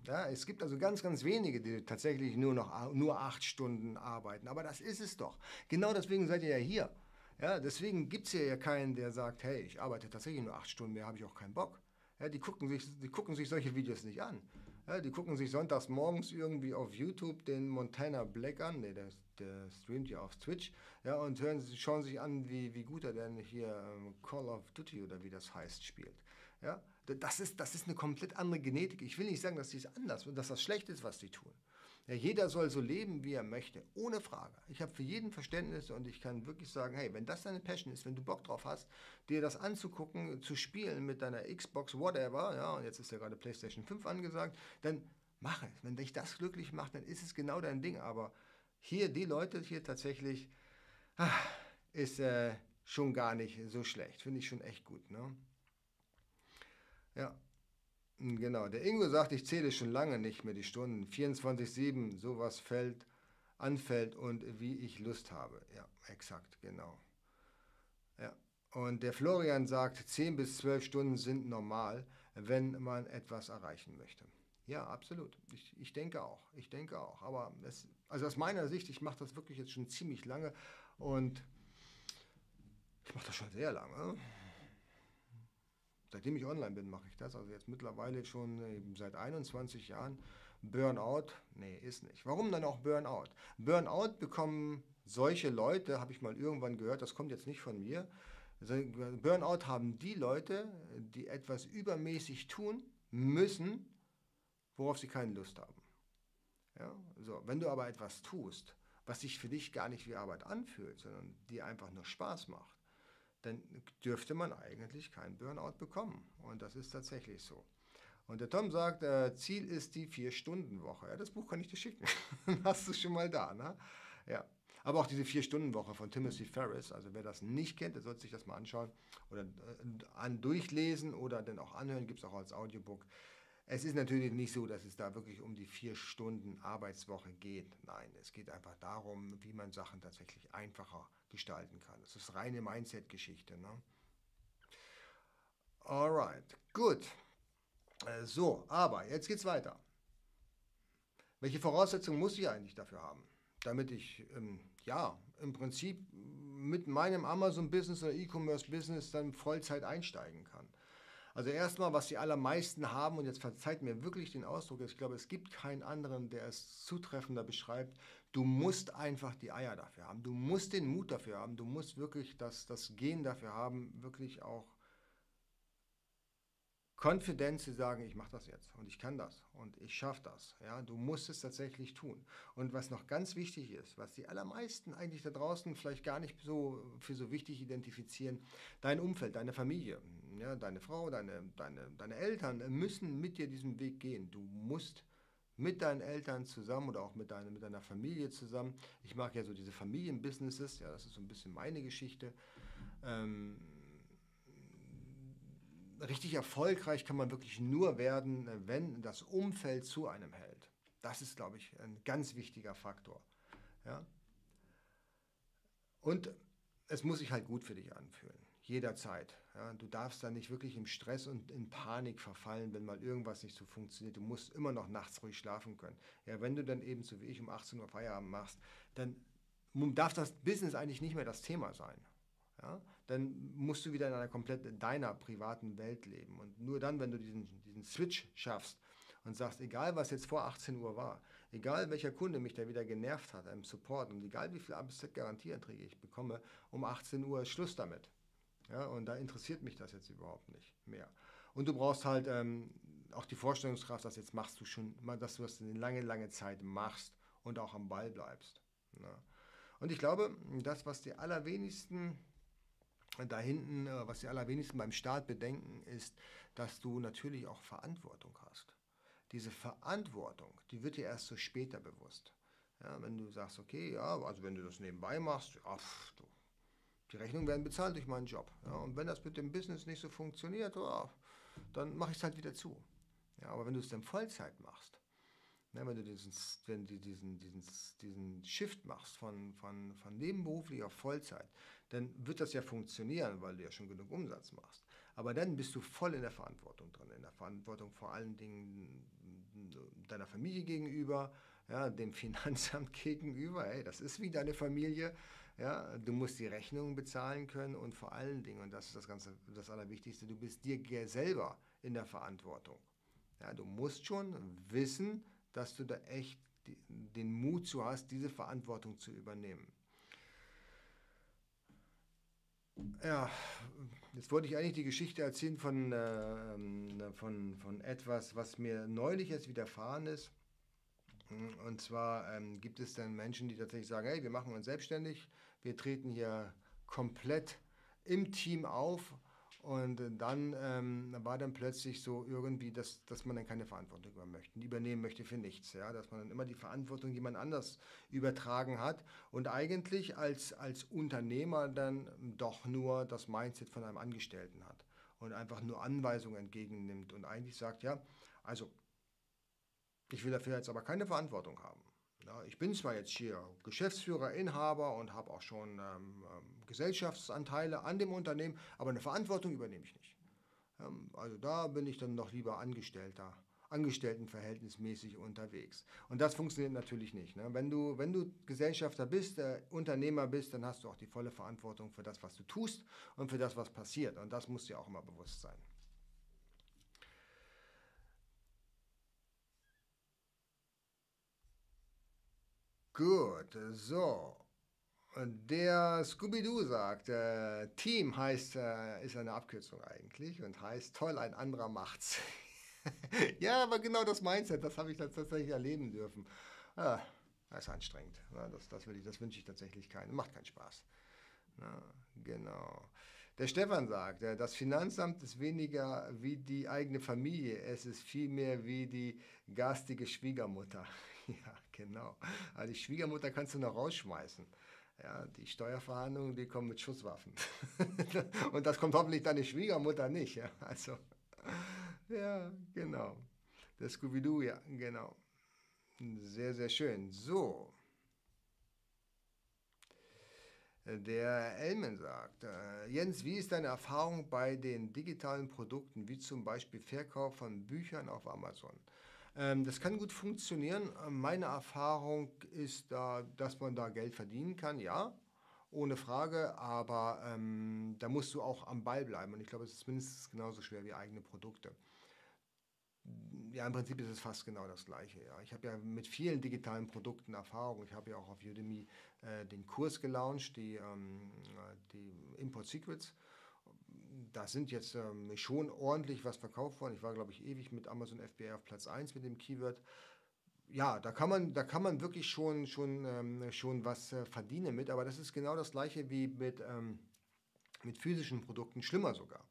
Ja, es gibt also ganz, ganz wenige, die tatsächlich nur noch nur acht Stunden arbeiten. Aber das ist es doch. Genau deswegen seid ihr ja hier. Ja, deswegen gibt es ja keinen, der sagt, hey, ich arbeite tatsächlich nur acht Stunden mehr, habe ich auch keinen Bock. Ja, die, gucken sich, die gucken sich solche Videos nicht an. Ja, die gucken sich sonntags morgens irgendwie auf YouTube den Montana Black an, nee, der, der streamt ja auf Twitch, ja, und hören, schauen sich an, wie, wie gut er denn hier ähm, Call of Duty oder wie das heißt spielt. Ja, das ist, das ist eine komplett andere Genetik. Ich will nicht sagen, dass sie es anders und dass das schlecht ist, was sie tun. Ja, jeder soll so leben, wie er möchte, ohne Frage. Ich habe für jeden Verständnis und ich kann wirklich sagen, hey, wenn das deine Passion ist, wenn du Bock drauf hast, dir das anzugucken, zu spielen mit deiner Xbox, whatever, ja, und jetzt ist ja gerade PlayStation 5 angesagt, dann mach es. Wenn dich das glücklich macht, dann ist es genau dein Ding. Aber hier, die Leute hier tatsächlich, ach, ist äh, schon gar nicht so schlecht. Finde ich schon echt gut, ne? Ja, genau. Der Ingo sagt, ich zähle schon lange nicht mehr die Stunden. 24-7, sowas fällt, anfällt und wie ich Lust habe. Ja, exakt, genau. Ja. Und der Florian sagt, 10 bis 12 Stunden sind normal, wenn man etwas erreichen möchte. Ja, absolut. Ich, ich denke auch. Ich denke auch. Aber es, also aus meiner Sicht, ich mache das wirklich jetzt schon ziemlich lange und ich mache das schon sehr lange. Seitdem ich online bin, mache ich das. Also jetzt mittlerweile schon seit 21 Jahren. Burnout, nee, ist nicht. Warum dann auch Burnout? Burnout bekommen solche Leute, habe ich mal irgendwann gehört, das kommt jetzt nicht von mir. Burnout haben die Leute, die etwas übermäßig tun müssen, worauf sie keine Lust haben. Ja, so, wenn du aber etwas tust, was sich für dich gar nicht wie Arbeit anfühlt, sondern dir einfach nur Spaß macht, dann dürfte man eigentlich keinen Burnout bekommen. Und das ist tatsächlich so. Und der Tom sagt, äh, Ziel ist die Vier-Stunden-Woche. Ja, das Buch kann ich dir schicken. Hast du schon mal da, ne? Ja. Aber auch diese Vier-Stunden-Woche von Timothy Ferris, also wer das nicht kennt, der sollte sich das mal anschauen oder äh, an durchlesen oder dann auch anhören, gibt es auch als Audiobook. Es ist natürlich nicht so, dass es da wirklich um die vier Stunden Arbeitswoche geht. Nein, es geht einfach darum, wie man Sachen tatsächlich einfacher gestalten kann. Es ist reine Mindset-Geschichte. Ne? Alright, gut. Äh, so, aber jetzt geht's weiter. Welche Voraussetzungen muss ich eigentlich dafür haben? Damit ich, ähm, ja, im Prinzip mit meinem Amazon-Business oder E-Commerce-Business dann Vollzeit einsteigen kann. Also erstmal, was die allermeisten haben, und jetzt verzeiht mir wirklich den Ausdruck, ich glaube, es gibt keinen anderen, der es zutreffender beschreibt, du musst einfach die Eier dafür haben, du musst den Mut dafür haben, du musst wirklich das, das Gen dafür haben, wirklich auch Konfidenz zu sagen, ich mache das jetzt und ich kann das und ich schaffe das. Ja, du musst es tatsächlich tun. Und was noch ganz wichtig ist, was die allermeisten eigentlich da draußen vielleicht gar nicht so für so wichtig identifizieren, dein Umfeld, deine Familie, ja, deine Frau, deine, deine, deine Eltern müssen mit dir diesen Weg gehen. Du musst mit deinen Eltern zusammen oder auch mit, deine, mit deiner Familie zusammen. Ich mag ja so diese Familienbusinesses, ja, das ist so ein bisschen meine Geschichte. Ähm, richtig erfolgreich kann man wirklich nur werden, wenn das Umfeld zu einem hält. Das ist, glaube ich, ein ganz wichtiger Faktor. Ja? Und es muss sich halt gut für dich anfühlen. Jederzeit. Ja? Du darfst da nicht wirklich im Stress und in Panik verfallen, wenn mal irgendwas nicht so funktioniert. Du musst immer noch nachts ruhig schlafen können. Ja, wenn du dann eben so wie ich um 18 Uhr Feierabend machst, dann darf das Business eigentlich nicht mehr das Thema sein ja, dann musst du wieder in einer komplett deiner privaten Welt leben. Und nur dann, wenn du diesen, diesen Switch schaffst und sagst, egal was jetzt vor 18 Uhr war, egal welcher Kunde mich da wieder genervt hat im Support und egal wie viel ABZ-Garantieanträge ich bekomme, um 18 Uhr ist Schluss damit. Ja, und da interessiert mich das jetzt überhaupt nicht mehr. Und du brauchst halt ähm, auch die Vorstellungskraft, dass jetzt machst du schon, dass du das eine lange, lange Zeit machst und auch am Ball bleibst. Ja. Und ich glaube, das, was die allerwenigsten da hinten, äh, was die allerwenigsten beim Staat bedenken, ist, dass du natürlich auch Verantwortung hast. Diese Verantwortung, die wird dir erst so später bewusst. Ja, wenn du sagst, okay, ja, also wenn du das nebenbei machst, pff, du, die Rechnungen werden bezahlt durch meinen Job. Ja, und wenn das mit dem Business nicht so funktioniert, ja, dann mache ich es halt wieder zu. Ja, aber wenn du es dann Vollzeit machst, Ne, wenn du diesen, wenn du diesen, diesen, diesen Shift machst von, von, von nebenberuflich auf Vollzeit, dann wird das ja funktionieren, weil du ja schon genug Umsatz machst. Aber dann bist du voll in der Verantwortung drin, in der Verantwortung vor allen Dingen deiner Familie gegenüber, ja, dem Finanzamt gegenüber. Hey, das ist wie deine Familie. Ja, du musst die Rechnungen bezahlen können und vor allen Dingen, und das ist das Ganze, das Allerwichtigste, du bist dir selber in der Verantwortung. Ja, du musst schon wissen, dass du da echt den Mut zu hast, diese Verantwortung zu übernehmen. Ja, jetzt wollte ich eigentlich die Geschichte erzählen von, äh, von, von etwas, was mir neulich jetzt widerfahren ist. Und zwar ähm, gibt es dann Menschen, die tatsächlich sagen, hey, wir machen uns selbstständig, wir treten hier komplett im Team auf und dann ähm, war dann plötzlich so irgendwie, dass, dass man dann keine Verantwortung über möchte, übernehmen möchte für nichts. Ja? Dass man dann immer die Verantwortung jemand anders übertragen hat und eigentlich als, als Unternehmer dann doch nur das Mindset von einem Angestellten hat und einfach nur Anweisungen entgegennimmt und eigentlich sagt, ja, also ich will dafür jetzt aber keine Verantwortung haben. Ja, ich bin zwar jetzt hier Geschäftsführer, Inhaber und habe auch schon ähm, ähm, Gesellschaftsanteile an dem Unternehmen, aber eine Verantwortung übernehme ich nicht. Ähm, also da bin ich dann noch lieber Angestellter, Angestelltenverhältnismäßig unterwegs. Und das funktioniert natürlich nicht. Ne? Wenn, du, wenn du Gesellschafter bist, äh, Unternehmer bist, dann hast du auch die volle Verantwortung für das, was du tust und für das, was passiert. Und das muss dir auch immer bewusst sein. Gut, so. Der Scooby-Doo sagt, äh, Team heißt, äh, ist eine Abkürzung eigentlich und heißt toll, ein anderer macht's. ja, aber genau das Mindset, das habe ich tatsächlich erleben dürfen. Ah, das ist anstrengend. Ja, das, das, ich, das wünsche ich tatsächlich keinen. Macht keinen Spaß. Ja, genau. Der Stefan sagt, äh, das Finanzamt ist weniger wie die eigene Familie, es ist vielmehr wie die garstige Schwiegermutter. ja, genau. Also die Schwiegermutter kannst du noch rausschmeißen. Ja, die Steuerverhandlungen, die kommen mit Schusswaffen. Und das kommt hoffentlich deine Schwiegermutter nicht. Ja, also, ja, genau. Das Scooby-Doo, ja, genau. Sehr, sehr schön. So. Der Elmen sagt, äh, Jens, wie ist deine Erfahrung bei den digitalen Produkten, wie zum Beispiel Verkauf von Büchern auf Amazon? Ähm, das kann gut funktionieren. Meine Erfahrung ist da, dass man da Geld verdienen kann, ja, ohne Frage, aber ähm, da musst du auch am Ball bleiben und ich glaube, es ist mindestens genauso schwer wie eigene Produkte. Ja, im Prinzip ist es fast genau das Gleiche. Ja. Ich habe ja mit vielen digitalen Produkten Erfahrung. Ich habe ja auch auf Udemy äh, den Kurs gelauncht, die, ähm, die Import Secrets. Da sind jetzt ähm, schon ordentlich was verkauft worden. Ich war, glaube ich, ewig mit Amazon FBA auf Platz 1 mit dem Keyword. Ja, da kann man, da kann man wirklich schon, schon, ähm, schon was äh, verdienen mit, aber das ist genau das gleiche wie mit, ähm, mit physischen Produkten, schlimmer sogar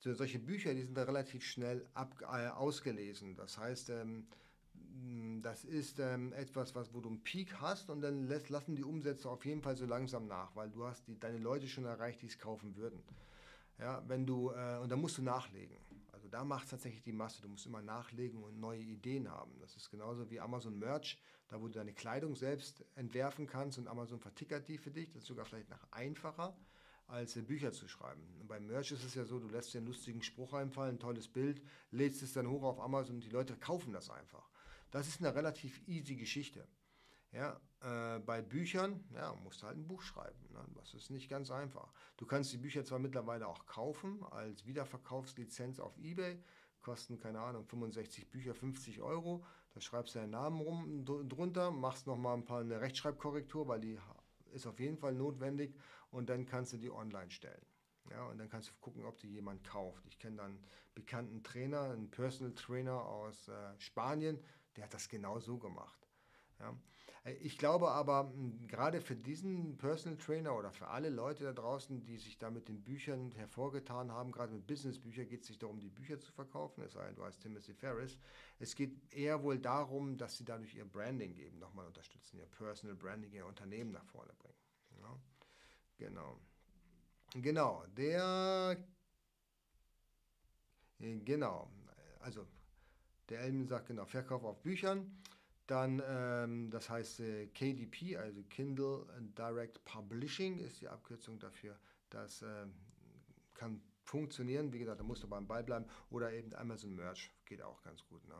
so, solche Bücher, die sind da relativ schnell ab, äh, ausgelesen. Das heißt, ähm, das ist ähm, etwas, was, wo du einen Peak hast und dann lässt, lassen die Umsätze auf jeden Fall so langsam nach, weil du hast die, deine Leute schon erreicht, die es kaufen würden. Ja, wenn du, äh, und dann musst du nachlegen. Also da macht es tatsächlich die Masse. Du musst immer nachlegen und neue Ideen haben. Das ist genauso wie Amazon Merch, da wo du deine Kleidung selbst entwerfen kannst und Amazon vertickert die für dich. Das ist sogar vielleicht noch einfacher als Bücher zu schreiben. Und beim Merch ist es ja so, du lässt dir einen lustigen Spruch einfallen, ein tolles Bild, lädst es dann hoch auf Amazon und die Leute kaufen das einfach. Das ist eine relativ easy Geschichte. Ja, äh, bei Büchern ja, musst du halt ein Buch schreiben. Ne? Das ist nicht ganz einfach. Du kannst die Bücher zwar mittlerweile auch kaufen als Wiederverkaufslizenz auf Ebay, kosten, keine Ahnung, 65 Bücher 50 Euro. Da schreibst du deinen Namen rum, drunter, machst nochmal ein paar eine Rechtschreibkorrektur, weil die ist auf jeden Fall notwendig und dann kannst du die online stellen. Ja, und dann kannst du gucken, ob die jemand kauft. Ich kenne dann einen bekannten Trainer, einen Personal Trainer aus äh, Spanien, der hat das genau so gemacht. Ja. Äh, ich glaube aber, gerade für diesen Personal Trainer oder für alle Leute da draußen, die sich da mit den Büchern hervorgetan haben, gerade mit Businessbüchern geht es nicht darum, die Bücher zu verkaufen, es sei denn, du heißt Timothy Ferris. Es geht eher wohl darum, dass sie dadurch ihr Branding geben, nochmal unterstützen, ihr Personal Branding, ihr Unternehmen nach vorne bringen. Ja. Genau. Genau, der. Genau, also der Elmen sagt genau, Verkauf auf Büchern. Dann, ähm, das heißt äh, KDP, also Kindle Direct Publishing ist die Abkürzung dafür. Das äh, kann funktionieren. Wie gesagt, da musst du beim Ball bleiben. Oder eben Amazon Merch geht auch ganz gut. Ne?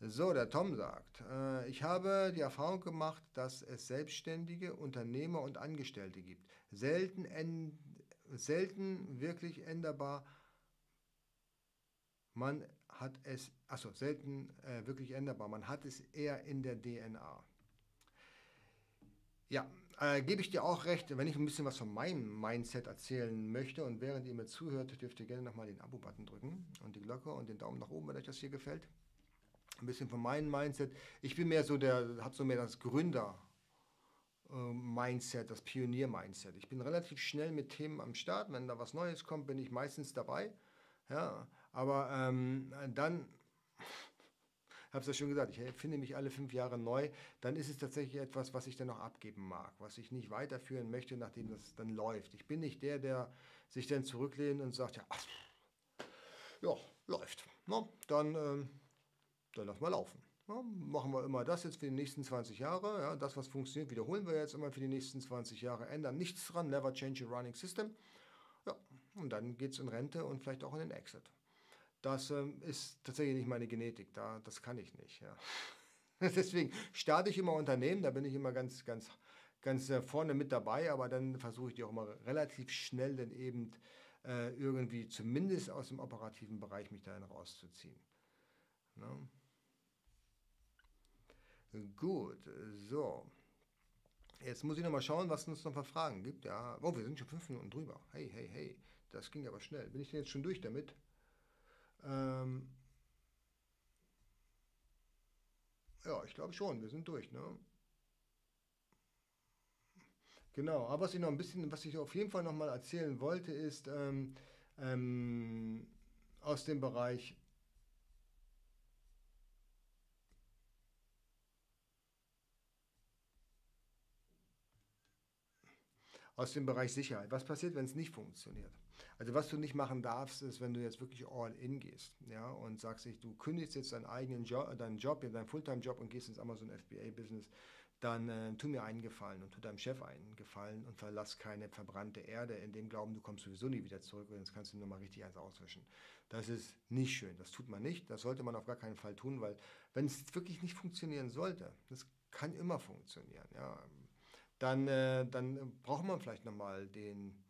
So, der Tom sagt, äh, ich habe die Erfahrung gemacht, dass es Selbstständige, Unternehmer und Angestellte gibt. Selten, selten wirklich änderbar. Man hat es, also selten äh, wirklich änderbar, man hat es eher in der DNA. Ja, äh, gebe ich dir auch recht, wenn ich ein bisschen was von meinem Mindset erzählen möchte und während ihr mir zuhört, dürft ihr gerne nochmal den Abo-Button drücken und die Glocke und den Daumen nach oben, wenn euch das hier gefällt ein bisschen von meinem Mindset. Ich bin mehr so der, habe so mehr das Gründer. Mindset, das Pionier-Mindset. Ich bin relativ schnell mit Themen am Start. Wenn da was Neues kommt, bin ich meistens dabei. Ja, aber ähm, dann, habe es ja schon gesagt, ich finde mich alle fünf Jahre neu. Dann ist es tatsächlich etwas, was ich dann noch abgeben mag, was ich nicht weiterführen möchte, nachdem das dann läuft. Ich bin nicht der, der sich dann zurücklehnt und sagt, ja, ach, ja läuft. No, dann ähm, dann lass mal laufen. Ja, machen wir immer das jetzt für die nächsten 20 Jahre. Ja, das, was funktioniert, wiederholen wir jetzt immer für die nächsten 20 Jahre. Ändern nichts dran, never change a running system. Ja, und dann geht es in Rente und vielleicht auch in den Exit. Das ähm, ist tatsächlich nicht meine Genetik, da, das kann ich nicht. Ja. Deswegen starte ich immer Unternehmen, da bin ich immer ganz, ganz, ganz äh, vorne mit dabei, aber dann versuche ich die auch immer relativ schnell dann eben äh, irgendwie zumindest aus dem operativen Bereich mich dahin rauszuziehen. Ne? Gut, so. Jetzt muss ich noch mal schauen, was es uns noch für Fragen gibt. Ja, oh, wir sind schon fünf Minuten drüber. Hey, hey, hey, das ging aber schnell. Bin ich denn jetzt schon durch damit? Ähm ja, ich glaube schon, wir sind durch, ne? Genau, aber was ich noch ein bisschen, was ich auf jeden Fall noch mal erzählen wollte, ist ähm, ähm, aus dem Bereich aus dem Bereich Sicherheit. Was passiert, wenn es nicht funktioniert? Also was du nicht machen darfst, ist, wenn du jetzt wirklich all in gehst ja, und sagst, du kündigst jetzt deinen eigenen Job, deinen Job, deinen Fulltime-Job und gehst ins Amazon FBA-Business, dann äh, tu mir einen Gefallen und tu deinem Chef einen Gefallen und verlass keine verbrannte Erde. In dem Glauben, du kommst sowieso nie wieder zurück und jetzt kannst du nur mal richtig eins auswischen. Das ist nicht schön, das tut man nicht, das sollte man auf gar keinen Fall tun, weil wenn es wirklich nicht funktionieren sollte, das kann immer funktionieren, ja, dann, äh, dann braucht man vielleicht nochmal den,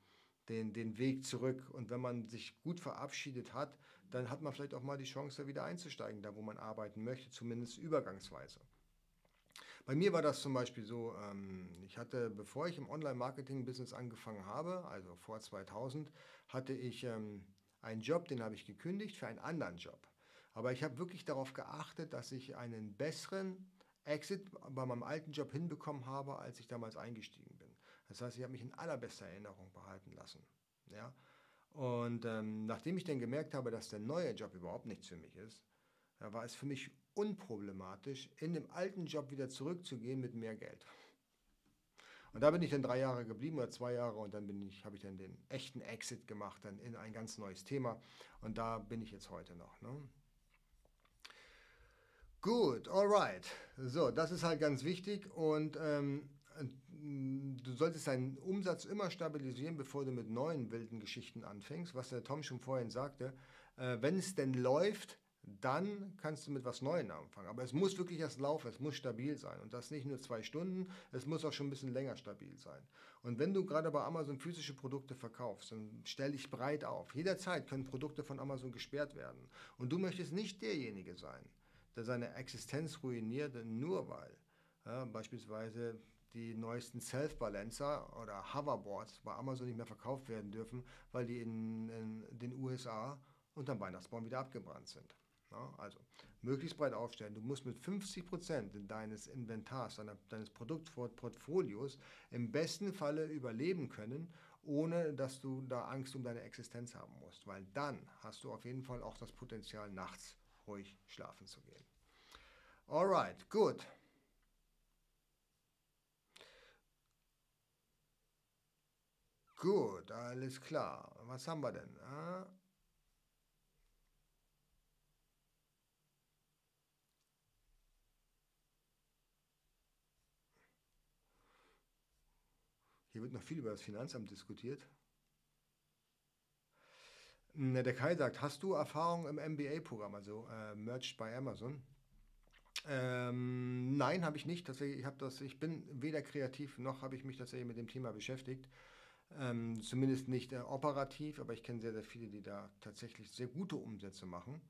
den, den Weg zurück. Und wenn man sich gut verabschiedet hat, dann hat man vielleicht auch mal die Chance, wieder einzusteigen, da wo man arbeiten möchte, zumindest übergangsweise. Bei mir war das zum Beispiel so, ähm, ich hatte, bevor ich im Online-Marketing-Business angefangen habe, also vor 2000, hatte ich ähm, einen Job, den habe ich gekündigt für einen anderen Job. Aber ich habe wirklich darauf geachtet, dass ich einen besseren Exit bei meinem alten Job hinbekommen habe, als ich damals eingestiegen. Das heißt, ich habe mich in allerbester Erinnerung behalten lassen. Ja? Und ähm, nachdem ich dann gemerkt habe, dass der neue Job überhaupt nichts für mich ist, da war es für mich unproblematisch, in dem alten Job wieder zurückzugehen mit mehr Geld. Und da bin ich dann drei Jahre geblieben oder zwei Jahre und dann ich, habe ich dann den echten Exit gemacht, dann in ein ganz neues Thema. Und da bin ich jetzt heute noch. Ne? Gut, alright. So, das ist halt ganz wichtig und ähm, du solltest deinen Umsatz immer stabilisieren, bevor du mit neuen wilden Geschichten anfängst, was der Tom schon vorhin sagte. Äh, wenn es denn läuft, dann kannst du mit was Neuem anfangen. Aber es muss wirklich erst laufen, es muss stabil sein. Und das nicht nur zwei Stunden, es muss auch schon ein bisschen länger stabil sein. Und wenn du gerade bei Amazon physische Produkte verkaufst, dann stell dich breit auf. Jederzeit können Produkte von Amazon gesperrt werden. Und du möchtest nicht derjenige sein, der seine Existenz ruiniert, nur weil ja, beispielsweise die neuesten Self-Balancer oder Hoverboards bei Amazon nicht mehr verkauft werden dürfen, weil die in, in den USA unterm Weihnachtsbaum wieder abgebrannt sind. Ja, also möglichst breit aufstellen. Du musst mit 50% deines Inventars, deiner, deines Produktportfolios im besten Falle überleben können, ohne dass du da Angst um deine Existenz haben musst. Weil dann hast du auf jeden Fall auch das Potenzial, nachts ruhig schlafen zu gehen. Alright, gut. Gut, alles klar. Was haben wir denn? Ah? Hier wird noch viel über das Finanzamt diskutiert. Der Kai sagt, hast du Erfahrung im MBA-Programm, also äh, Merged by Amazon? Ähm, nein, habe ich nicht. Ich, das, ich bin weder kreativ noch habe ich mich tatsächlich mit dem Thema beschäftigt. Ähm, zumindest nicht äh, operativ, aber ich kenne sehr, sehr viele, die da tatsächlich sehr gute Umsätze machen.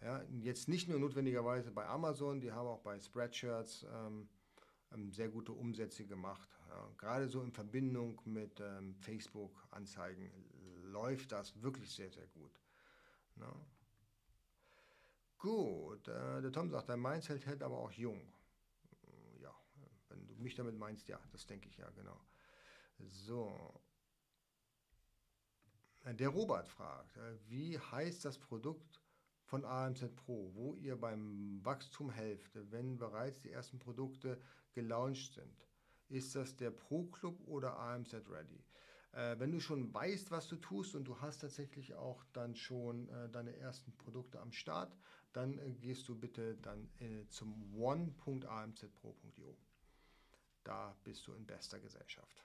Ja, jetzt nicht nur notwendigerweise bei Amazon, die haben auch bei Spreadshirts ähm, ähm, sehr gute Umsätze gemacht. Ja, gerade so in Verbindung mit ähm, Facebook-Anzeigen läuft das wirklich sehr, sehr gut. Na? Gut, äh, der Tom sagt, dein Mindset hält aber auch jung. Ja, wenn du mich damit meinst, ja, das denke ich ja, genau. So. Der Robert fragt, äh, wie heißt das Produkt von AMZ Pro, wo ihr beim Wachstum helft, wenn bereits die ersten Produkte gelauncht sind. Ist das der Pro Club oder AMZ Ready? Äh, wenn du schon weißt, was du tust und du hast tatsächlich auch dann schon äh, deine ersten Produkte am Start, dann äh, gehst du bitte dann äh, zum one.amzpro.io. Da bist du in bester Gesellschaft.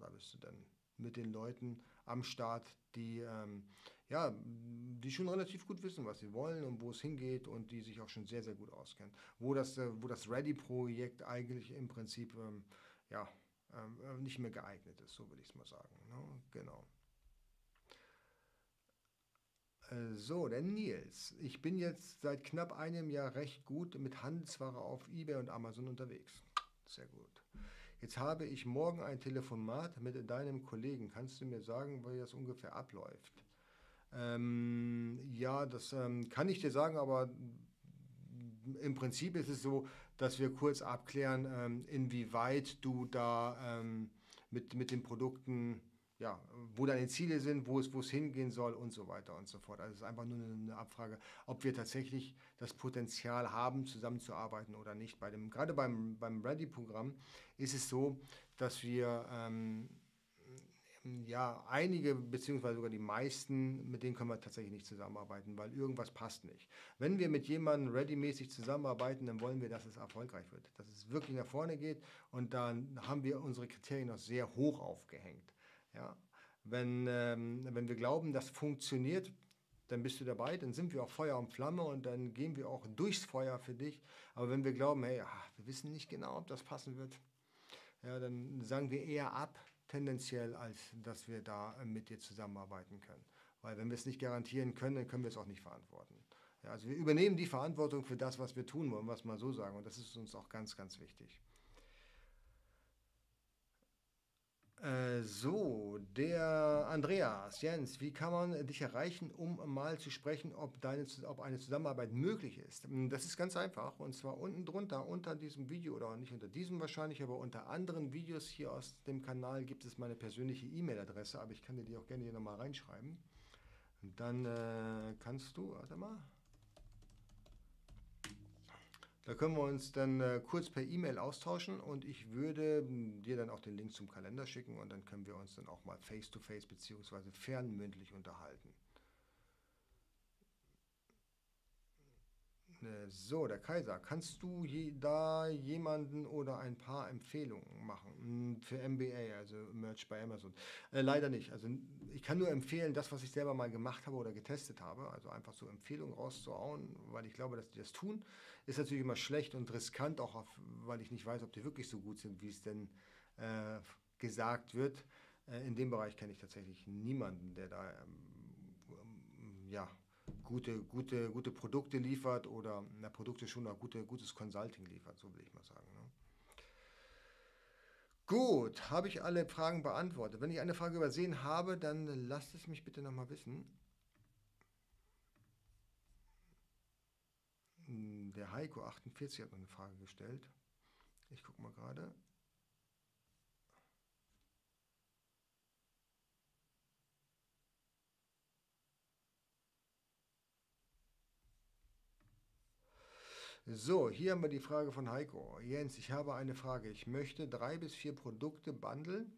Da bist du dann mit den Leuten am Start, die, ähm, ja, die schon relativ gut wissen, was sie wollen und wo es hingeht und die sich auch schon sehr, sehr gut auskennen. Wo das, äh, wo das Ready-Projekt eigentlich im Prinzip ähm, ja, ähm, äh, nicht mehr geeignet ist, so würde ich es mal sagen. Ne? Genau. Äh, so, der Nils. Ich bin jetzt seit knapp einem Jahr recht gut mit Handelsware auf eBay und Amazon unterwegs. Sehr gut. Jetzt habe ich morgen ein Telefonat mit deinem Kollegen. Kannst du mir sagen, wie das ungefähr abläuft? Ähm, ja, das ähm, kann ich dir sagen, aber im Prinzip ist es so, dass wir kurz abklären, ähm, inwieweit du da ähm, mit, mit den Produkten ja, wo deine Ziele sind, wo es, wo es hingehen soll und so weiter und so fort. Also es ist einfach nur eine Abfrage, ob wir tatsächlich das Potenzial haben, zusammenzuarbeiten oder nicht. Bei dem, gerade beim, beim Ready-Programm ist es so, dass wir ähm, Ja, einige, beziehungsweise sogar die meisten, mit denen können wir tatsächlich nicht zusammenarbeiten, weil irgendwas passt nicht. Wenn wir mit jemandem readymäßig zusammenarbeiten, dann wollen wir, dass es erfolgreich wird, dass es wirklich nach vorne geht und dann haben wir unsere Kriterien noch sehr hoch aufgehängt. Ja? Wenn, ähm, wenn wir glauben, das funktioniert, dann bist du dabei, dann sind wir auch Feuer und Flamme und dann gehen wir auch durchs Feuer für dich. Aber wenn wir glauben, hey, ach, wir wissen nicht genau, ob das passen wird, ja, dann sagen wir eher ab, tendenziell, als dass wir da äh, mit dir zusammenarbeiten können. Weil wenn wir es nicht garantieren können, dann können wir es auch nicht verantworten. Ja, also wir übernehmen die Verantwortung für das, was wir tun wollen, was mal so sagen. Und das ist uns auch ganz, ganz wichtig. Äh, so, der Andreas, Jens, wie kann man dich erreichen, um mal zu sprechen, ob, deine, ob eine Zusammenarbeit möglich ist? Hm, das ist ganz einfach und zwar unten drunter, unter diesem Video oder nicht unter diesem wahrscheinlich, aber unter anderen Videos hier aus dem Kanal gibt es meine persönliche E-Mail-Adresse, aber ich kann dir die auch gerne hier nochmal reinschreiben. Und dann äh, kannst du, warte mal, da können wir uns dann äh, kurz per E-Mail austauschen und ich würde hm, dir dann auch den Link zum Kalender schicken und dann können wir uns dann auch mal face-to-face -face bzw. fernmündlich unterhalten. So, der Kaiser, kannst du je, da jemanden oder ein paar Empfehlungen machen hm, für MBA, also Merch bei Amazon? Äh, leider nicht. Also ich kann nur empfehlen, das, was ich selber mal gemacht habe oder getestet habe, also einfach so Empfehlungen rauszuhauen, weil ich glaube, dass die das tun, ist natürlich immer schlecht und riskant, auch auf, weil ich nicht weiß, ob die wirklich so gut sind, wie es denn äh, gesagt wird. Äh, in dem Bereich kenne ich tatsächlich niemanden, der da ähm, ja, gute, gute, gute Produkte liefert oder na, Produkte schon auch gute, gutes Consulting liefert, so will ich mal sagen. Ne? Gut, habe ich alle Fragen beantwortet. Wenn ich eine Frage übersehen habe, dann lasst es mich bitte nochmal wissen. Hm, der Heiko 48 hat noch eine Frage gestellt. Ich gucke mal gerade. So, hier haben wir die Frage von Heiko. Jens, ich habe eine Frage. Ich möchte drei bis vier Produkte bundeln,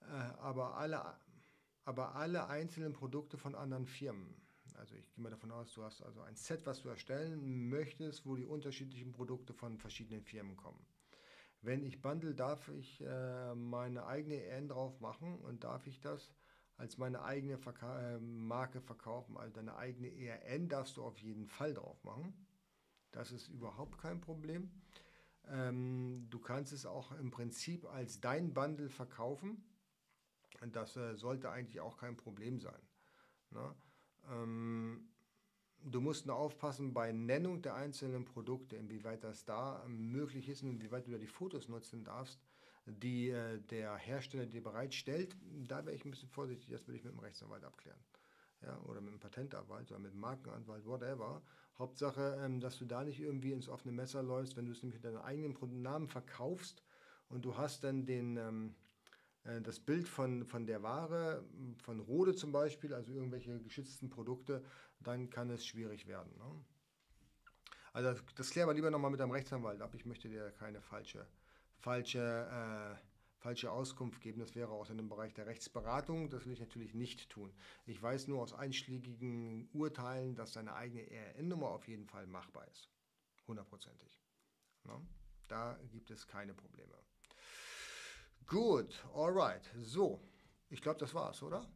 äh, aber, alle, aber alle einzelnen Produkte von anderen Firmen. Also ich gehe mal davon aus, du hast also ein Set, was du erstellen möchtest, wo die unterschiedlichen Produkte von verschiedenen Firmen kommen. Wenn ich bundle, darf ich äh, meine eigene EN drauf machen und darf ich das als meine eigene Verka äh, Marke verkaufen. Also deine eigene ERN darfst du auf jeden Fall drauf machen. Das ist überhaupt kein Problem. Ähm, du kannst es auch im Prinzip als dein Bundle verkaufen. Das äh, sollte eigentlich auch kein Problem sein. Ne? Ähm, du musst nur aufpassen bei Nennung der einzelnen Produkte, inwieweit das da möglich ist und inwieweit du da die Fotos nutzen darfst, die äh, der Hersteller dir bereitstellt. Da wäre ich ein bisschen vorsichtig, das würde ich mit dem Rechtsanwalt abklären. Ja, oder mit dem Patentanwalt oder mit dem Markenanwalt, whatever. Hauptsache, ähm, dass du da nicht irgendwie ins offene Messer läufst, wenn du es nämlich mit deinem eigenen Namen verkaufst und du hast dann den, ähm, äh, das Bild von, von der Ware, von Rode zum Beispiel, also irgendwelche geschützten Produkte, dann kann es schwierig werden. Ne? Also das, klären wir lieber nochmal mit deinem Rechtsanwalt ab. Ich möchte dir keine falsche, falsche äh, falsche Auskunft geben. Das wäre auch in dem Bereich der Rechtsberatung. Das will ich natürlich nicht tun. Ich weiß nur aus einschlägigen Urteilen, dass seine eigene ERN-Nummer auf jeden Fall machbar ist. Hundertprozentig. Ne? Da gibt es keine Probleme. Gut, alright. So, ich glaube, das war's, oder?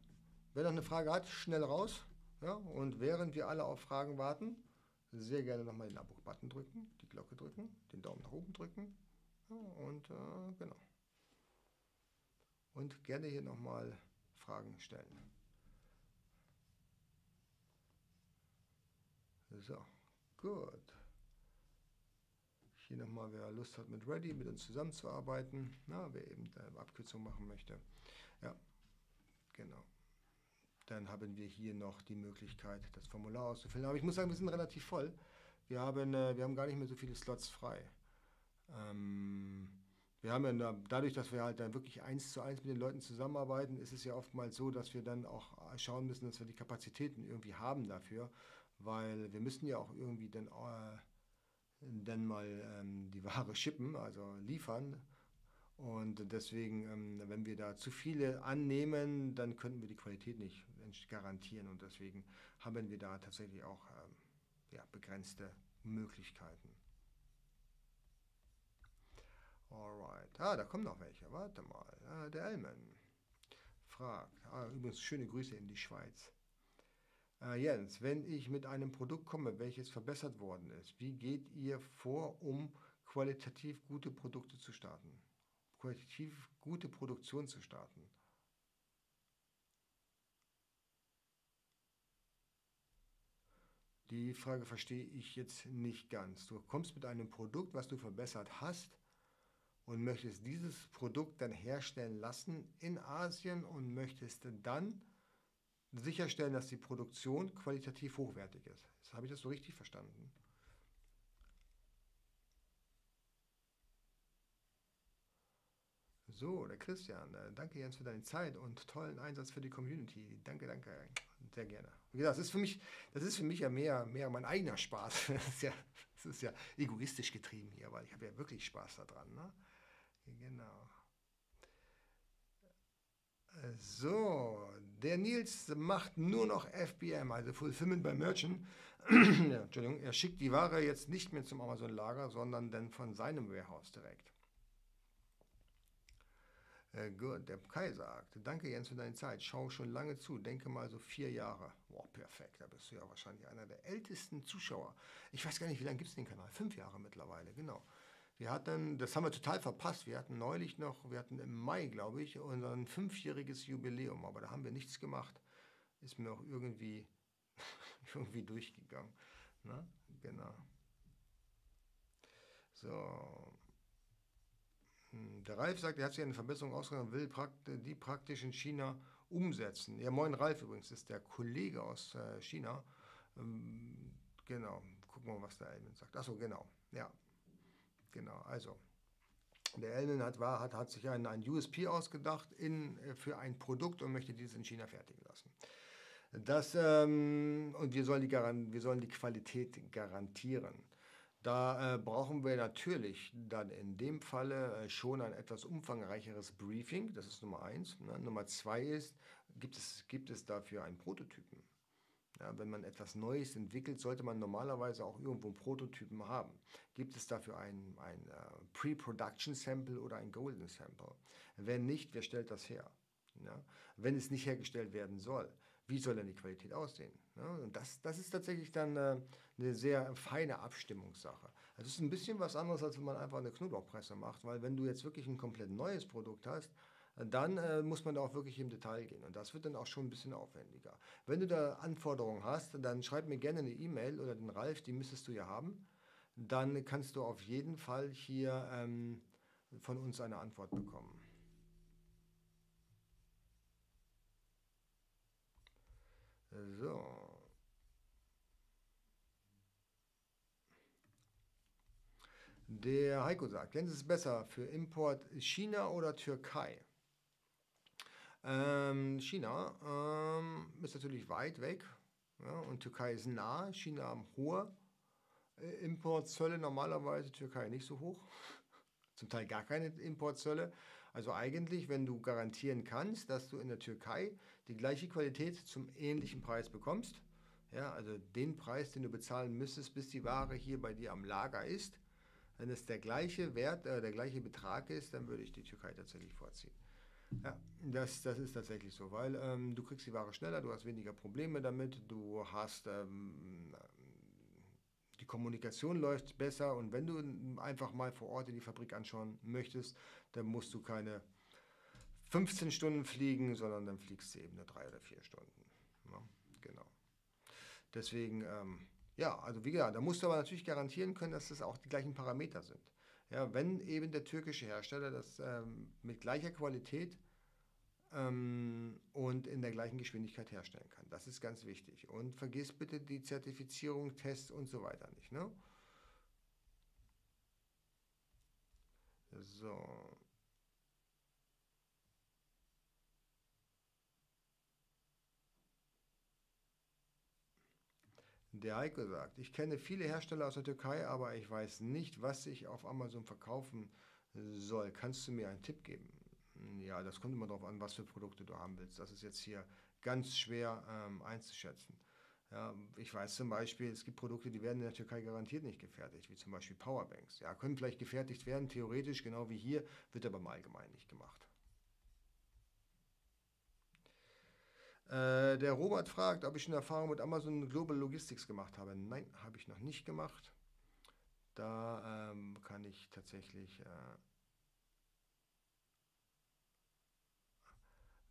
Wer noch eine Frage hat, schnell raus. Ja? Und während wir alle auf Fragen warten, sehr gerne nochmal den Abo-Button drücken, die Glocke drücken, den Daumen nach oben drücken. Ja, und äh, genau und gerne hier nochmal Fragen stellen. So, gut. Hier nochmal, wer Lust hat, mit Ready mit uns zusammenzuarbeiten, na, wer eben eine Abkürzung machen möchte. Ja, genau. Dann haben wir hier noch die Möglichkeit, das Formular auszufüllen. Aber ich muss sagen, wir sind relativ voll. Wir haben, äh, wir haben gar nicht mehr so viele Slots frei. Ähm, wir haben ja dadurch, dass wir halt dann wirklich eins zu eins mit den Leuten zusammenarbeiten, ist es ja oftmals so, dass wir dann auch schauen müssen, dass wir die Kapazitäten irgendwie haben dafür, weil wir müssen ja auch irgendwie dann, äh, dann mal ähm, die Ware schippen, also liefern. Und deswegen, ähm, wenn wir da zu viele annehmen, dann könnten wir die Qualität nicht garantieren. Und deswegen haben wir da tatsächlich auch ähm, ja, begrenzte Möglichkeiten. Alright. Ah, da kommen noch welche. Warte mal. Ah, der Elman fragt. Ah, übrigens schöne Grüße in die Schweiz. Äh, Jens, wenn ich mit einem Produkt komme, welches verbessert worden ist, wie geht ihr vor, um qualitativ gute Produkte zu starten? Qualitativ gute Produktion zu starten? Die Frage verstehe ich jetzt nicht ganz. Du kommst mit einem Produkt, was du verbessert hast, und möchtest dieses Produkt dann herstellen lassen in Asien und möchtest dann sicherstellen, dass die Produktion qualitativ hochwertig ist. Habe ich das so richtig verstanden? So, der Christian, äh, danke Jens für deine Zeit und tollen Einsatz für die Community. Danke, danke, sehr gerne. Wie gesagt, das ist für mich, das ist für mich ja mehr, mehr mein eigener Spaß. Das ist ja, das ist ja egoistisch getrieben hier, weil ich habe ja wirklich Spaß daran. Ne? Genau. So, der Nils macht nur noch FBM, also Fulfillment by Merchant. Entschuldigung, er schickt die Ware jetzt nicht mehr zum Amazon-Lager, sondern dann von seinem Warehouse direkt. Äh, gut, der Kai sagt, danke Jens für deine Zeit, schau schon lange zu, denke mal so vier Jahre. Boah, perfekt, da bist du ja wahrscheinlich einer der ältesten Zuschauer. Ich weiß gar nicht, wie lange gibt es den Kanal? Fünf Jahre mittlerweile, genau. Wir hatten, das haben wir total verpasst, wir hatten neulich noch, wir hatten im Mai, glaube ich, unser fünfjähriges Jubiläum, aber da haben wir nichts gemacht. Ist mir auch irgendwie, irgendwie durchgegangen. Ne? Genau. So. Hm, der Ralf sagt, er hat sich eine Verbesserung ausgegangen, will die praktisch in China umsetzen. Ja, moin Ralf übrigens, ist der Kollege aus äh, China. Ähm, genau, gucken wir mal, was der Elmin sagt. Achso, genau, ja. Genau, also der Elmen hat, war, hat, hat sich ein, ein USP ausgedacht in, äh, für ein Produkt und möchte dieses in China fertigen lassen. Das, ähm, und wir sollen, die wir sollen die Qualität garantieren. Da äh, brauchen wir natürlich dann in dem Falle äh, schon ein etwas umfangreicheres Briefing, das ist Nummer eins. Ne? Nummer zwei ist, gibt es, gibt es dafür einen Prototypen? Ja, wenn man etwas Neues entwickelt, sollte man normalerweise auch irgendwo einen Prototypen haben. Gibt es dafür ein, ein uh, Pre-Production Sample oder ein Golden Sample? Wenn nicht, wer stellt das her? Ja, wenn es nicht hergestellt werden soll, wie soll dann die Qualität aussehen? Ja, und das, das ist tatsächlich dann äh, eine sehr feine Abstimmungssache. Das ist ein bisschen was anderes, als wenn man einfach eine Knoblauchpresse macht, weil wenn du jetzt wirklich ein komplett neues Produkt hast, dann äh, muss man da auch wirklich im Detail gehen. Und das wird dann auch schon ein bisschen aufwendiger. Wenn du da Anforderungen hast, dann schreib mir gerne eine E-Mail oder den Ralf, die müsstest du ja haben. Dann kannst du auf jeden Fall hier ähm, von uns eine Antwort bekommen. So. Der Heiko sagt, Lenz ist besser für Import China oder Türkei? Ähm, China ähm, ist natürlich weit weg ja, und Türkei ist nah. China haben hohe äh, Importzölle, normalerweise Türkei nicht so hoch. Zum Teil gar keine Importzölle. Also eigentlich, wenn du garantieren kannst, dass du in der Türkei die gleiche Qualität zum ähnlichen Preis bekommst, ja, also den Preis, den du bezahlen müsstest, bis die Ware hier bei dir am Lager ist, wenn es der gleiche Wert, äh, der gleiche Betrag ist, dann würde ich die Türkei tatsächlich vorziehen. Ja, das, das ist tatsächlich so, weil ähm, du kriegst die Ware schneller, du hast weniger Probleme damit, du hast ähm, die Kommunikation läuft besser und wenn du einfach mal vor Ort in die Fabrik anschauen möchtest, dann musst du keine 15 Stunden fliegen, sondern dann fliegst du eben nur drei oder vier Stunden. Ja, genau. Deswegen, ähm, ja, also wie gesagt, da musst du aber natürlich garantieren können, dass das auch die gleichen Parameter sind. Ja, wenn eben der türkische Hersteller das ähm, mit gleicher Qualität ähm, und in der gleichen Geschwindigkeit herstellen kann. Das ist ganz wichtig. Und vergiss bitte die Zertifizierung, Tests und so weiter nicht. Ne? So. Der Heiko sagt, ich kenne viele Hersteller aus der Türkei, aber ich weiß nicht, was sich auf Amazon verkaufen soll. Kannst du mir einen Tipp geben? Ja, das kommt immer darauf an, was für Produkte du haben willst. Das ist jetzt hier ganz schwer ähm, einzuschätzen. Ja, ich weiß zum Beispiel, es gibt Produkte, die werden in der Türkei garantiert nicht gefertigt, wie zum Beispiel Powerbanks. Ja, können vielleicht gefertigt werden, theoretisch, genau wie hier, wird aber im Allgemeinen nicht gemacht. Äh, der Robert fragt, ob ich eine Erfahrung mit Amazon Global Logistics gemacht habe. Nein, habe ich noch nicht gemacht. Da ähm, kann ich tatsächlich äh,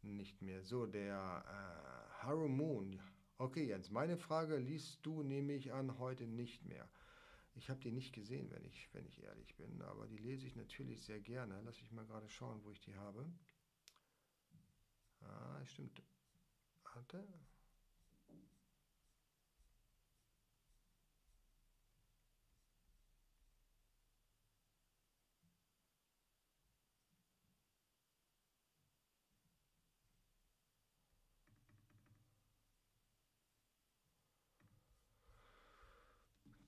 nicht mehr. So, der äh, Haru Moon. Okay, Jens, meine Frage liest du, nehme ich an, heute nicht mehr. Ich habe die nicht gesehen, wenn ich, wenn ich ehrlich bin, aber die lese ich natürlich sehr gerne. Lass mich mal gerade schauen, wo ich die habe. Ah, stimmt. Warte.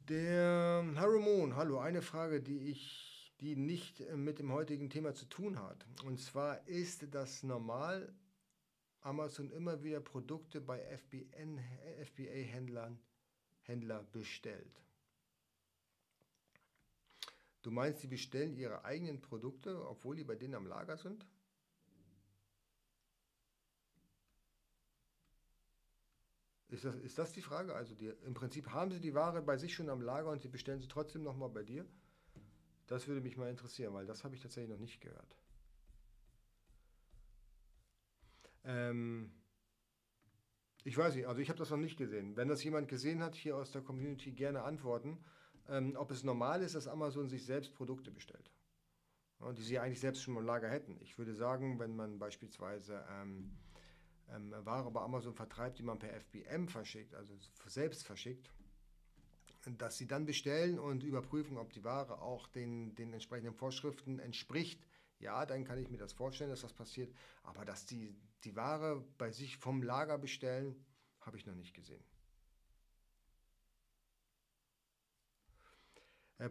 Der Harumon, hallo, eine Frage, die ich, die nicht mit dem heutigen Thema zu tun hat. Und zwar ist das normal, Amazon immer wieder Produkte bei FBA-Händlern Händler bestellt. Du meinst, sie bestellen ihre eigenen Produkte, obwohl die bei denen am Lager sind? Ist das, ist das die Frage? Also die, im Prinzip haben sie die Ware bei sich schon am Lager und sie bestellen sie trotzdem nochmal bei dir? Das würde mich mal interessieren, weil das habe ich tatsächlich noch nicht gehört. Ähm, ich weiß nicht, also ich habe das noch nicht gesehen. Wenn das jemand gesehen hat, hier aus der Community gerne antworten, ähm, ob es normal ist, dass Amazon sich selbst Produkte bestellt. Ja, die sie eigentlich selbst schon im Lager hätten. Ich würde sagen, wenn man beispielsweise ähm, ähm, Ware bei Amazon vertreibt, die man per FBM verschickt, also selbst verschickt, dass sie dann bestellen und überprüfen, ob die Ware auch den, den entsprechenden Vorschriften entspricht. Ja, dann kann ich mir das vorstellen, dass das passiert. Aber dass die die Ware bei sich vom Lager bestellen, habe ich noch nicht gesehen.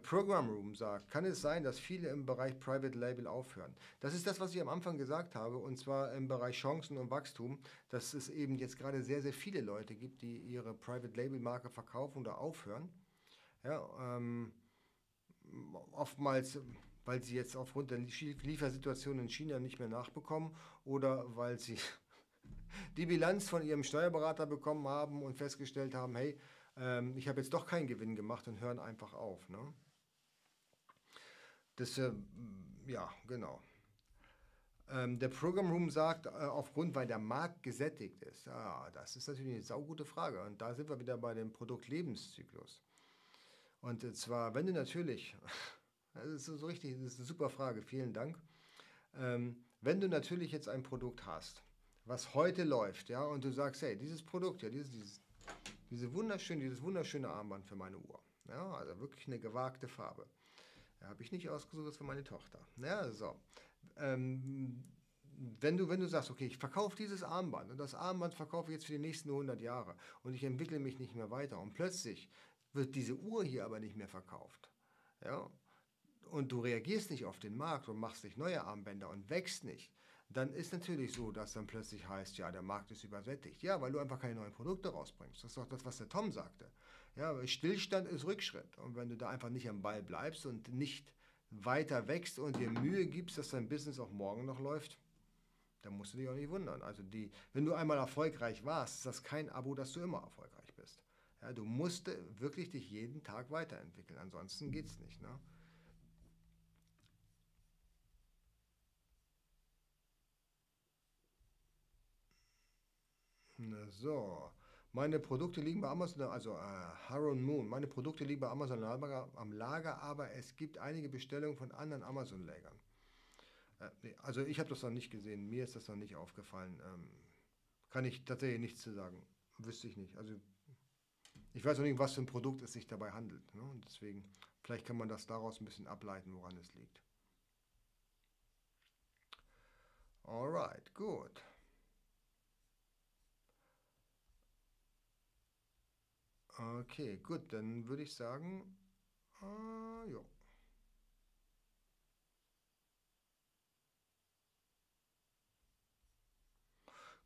Program Room sagt, kann es sein, dass viele im Bereich Private Label aufhören? Das ist das, was ich am Anfang gesagt habe, und zwar im Bereich Chancen und Wachstum, dass es eben jetzt gerade sehr, sehr viele Leute gibt, die ihre Private Label Marke verkaufen oder aufhören. Ja, ähm, oftmals, weil sie jetzt aufgrund der Liefersituation in China nicht mehr nachbekommen oder weil sie die Bilanz von ihrem Steuerberater bekommen haben und festgestellt haben, hey, ähm, ich habe jetzt doch keinen Gewinn gemacht und hören einfach auf. Ne? Das, äh, ja, genau. Ähm, der Program Room sagt, äh, aufgrund, weil der Markt gesättigt ist. Ja, das ist natürlich eine saugute Frage. Und da sind wir wieder bei dem Produktlebenszyklus. Und äh, zwar, wenn du natürlich, das ist so richtig, das ist eine super Frage, vielen Dank. Ähm, wenn du natürlich jetzt ein Produkt hast, was heute läuft, ja, und du sagst, hey, dieses Produkt, ja, dieses, dieses diese wunderschöne, dieses wunderschöne Armband für meine Uhr. Ja, also wirklich eine gewagte Farbe. Ja, Habe ich nicht ausgesucht, das für meine Tochter. Ja, so. Ähm, wenn du, wenn du sagst, okay, ich verkaufe dieses Armband und das Armband verkaufe ich jetzt für die nächsten 100 Jahre und ich entwickle mich nicht mehr weiter und plötzlich wird diese Uhr hier aber nicht mehr verkauft. Ja, und du reagierst nicht auf den Markt und machst nicht neue Armbänder und wächst nicht, dann ist natürlich so, dass dann plötzlich heißt, ja, der Markt ist übersättigt. Ja, weil du einfach keine neuen Produkte rausbringst. Das ist doch das, was der Tom sagte. Ja, Stillstand ist Rückschritt. Und wenn du da einfach nicht am Ball bleibst und nicht weiter wächst und dir Mühe gibst, dass dein Business auch morgen noch läuft, dann musst du dich auch nicht wundern. Also die, wenn du einmal erfolgreich warst, ist das kein Abo, dass du immer erfolgreich bist. Ja, du musst wirklich dich jeden Tag weiterentwickeln. Ansonsten geht es nicht. Ne? So, meine Produkte liegen bei Amazon, also äh, Haron Moon, meine Produkte liegen bei Amazon am Lager, aber es gibt einige Bestellungen von anderen Amazon-Lägern. Äh, also ich habe das noch nicht gesehen, mir ist das noch nicht aufgefallen. Ähm, kann ich tatsächlich nichts zu sagen. Wüsste ich nicht. Also ich weiß auch nicht, was für ein Produkt es sich dabei handelt. Ne? Und deswegen, vielleicht kann man das daraus ein bisschen ableiten, woran es liegt. Alright, gut. Okay, gut, dann würde ich sagen, äh, ja.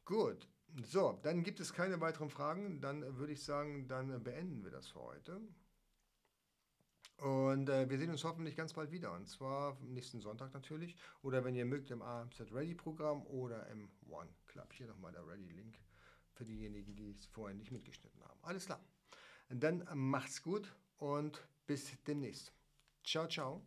Gut, so, dann gibt es keine weiteren Fragen. Dann würde ich sagen, dann beenden wir das für heute. Und äh, wir sehen uns hoffentlich ganz bald wieder. Und zwar nächsten Sonntag natürlich. Oder wenn ihr mögt, im AMZ Ready Programm oder im One Club. Hier nochmal der Ready Link für diejenigen, die es vorher nicht mitgeschnitten haben. Alles klar. Dann macht's gut und bis demnächst. Ciao, ciao.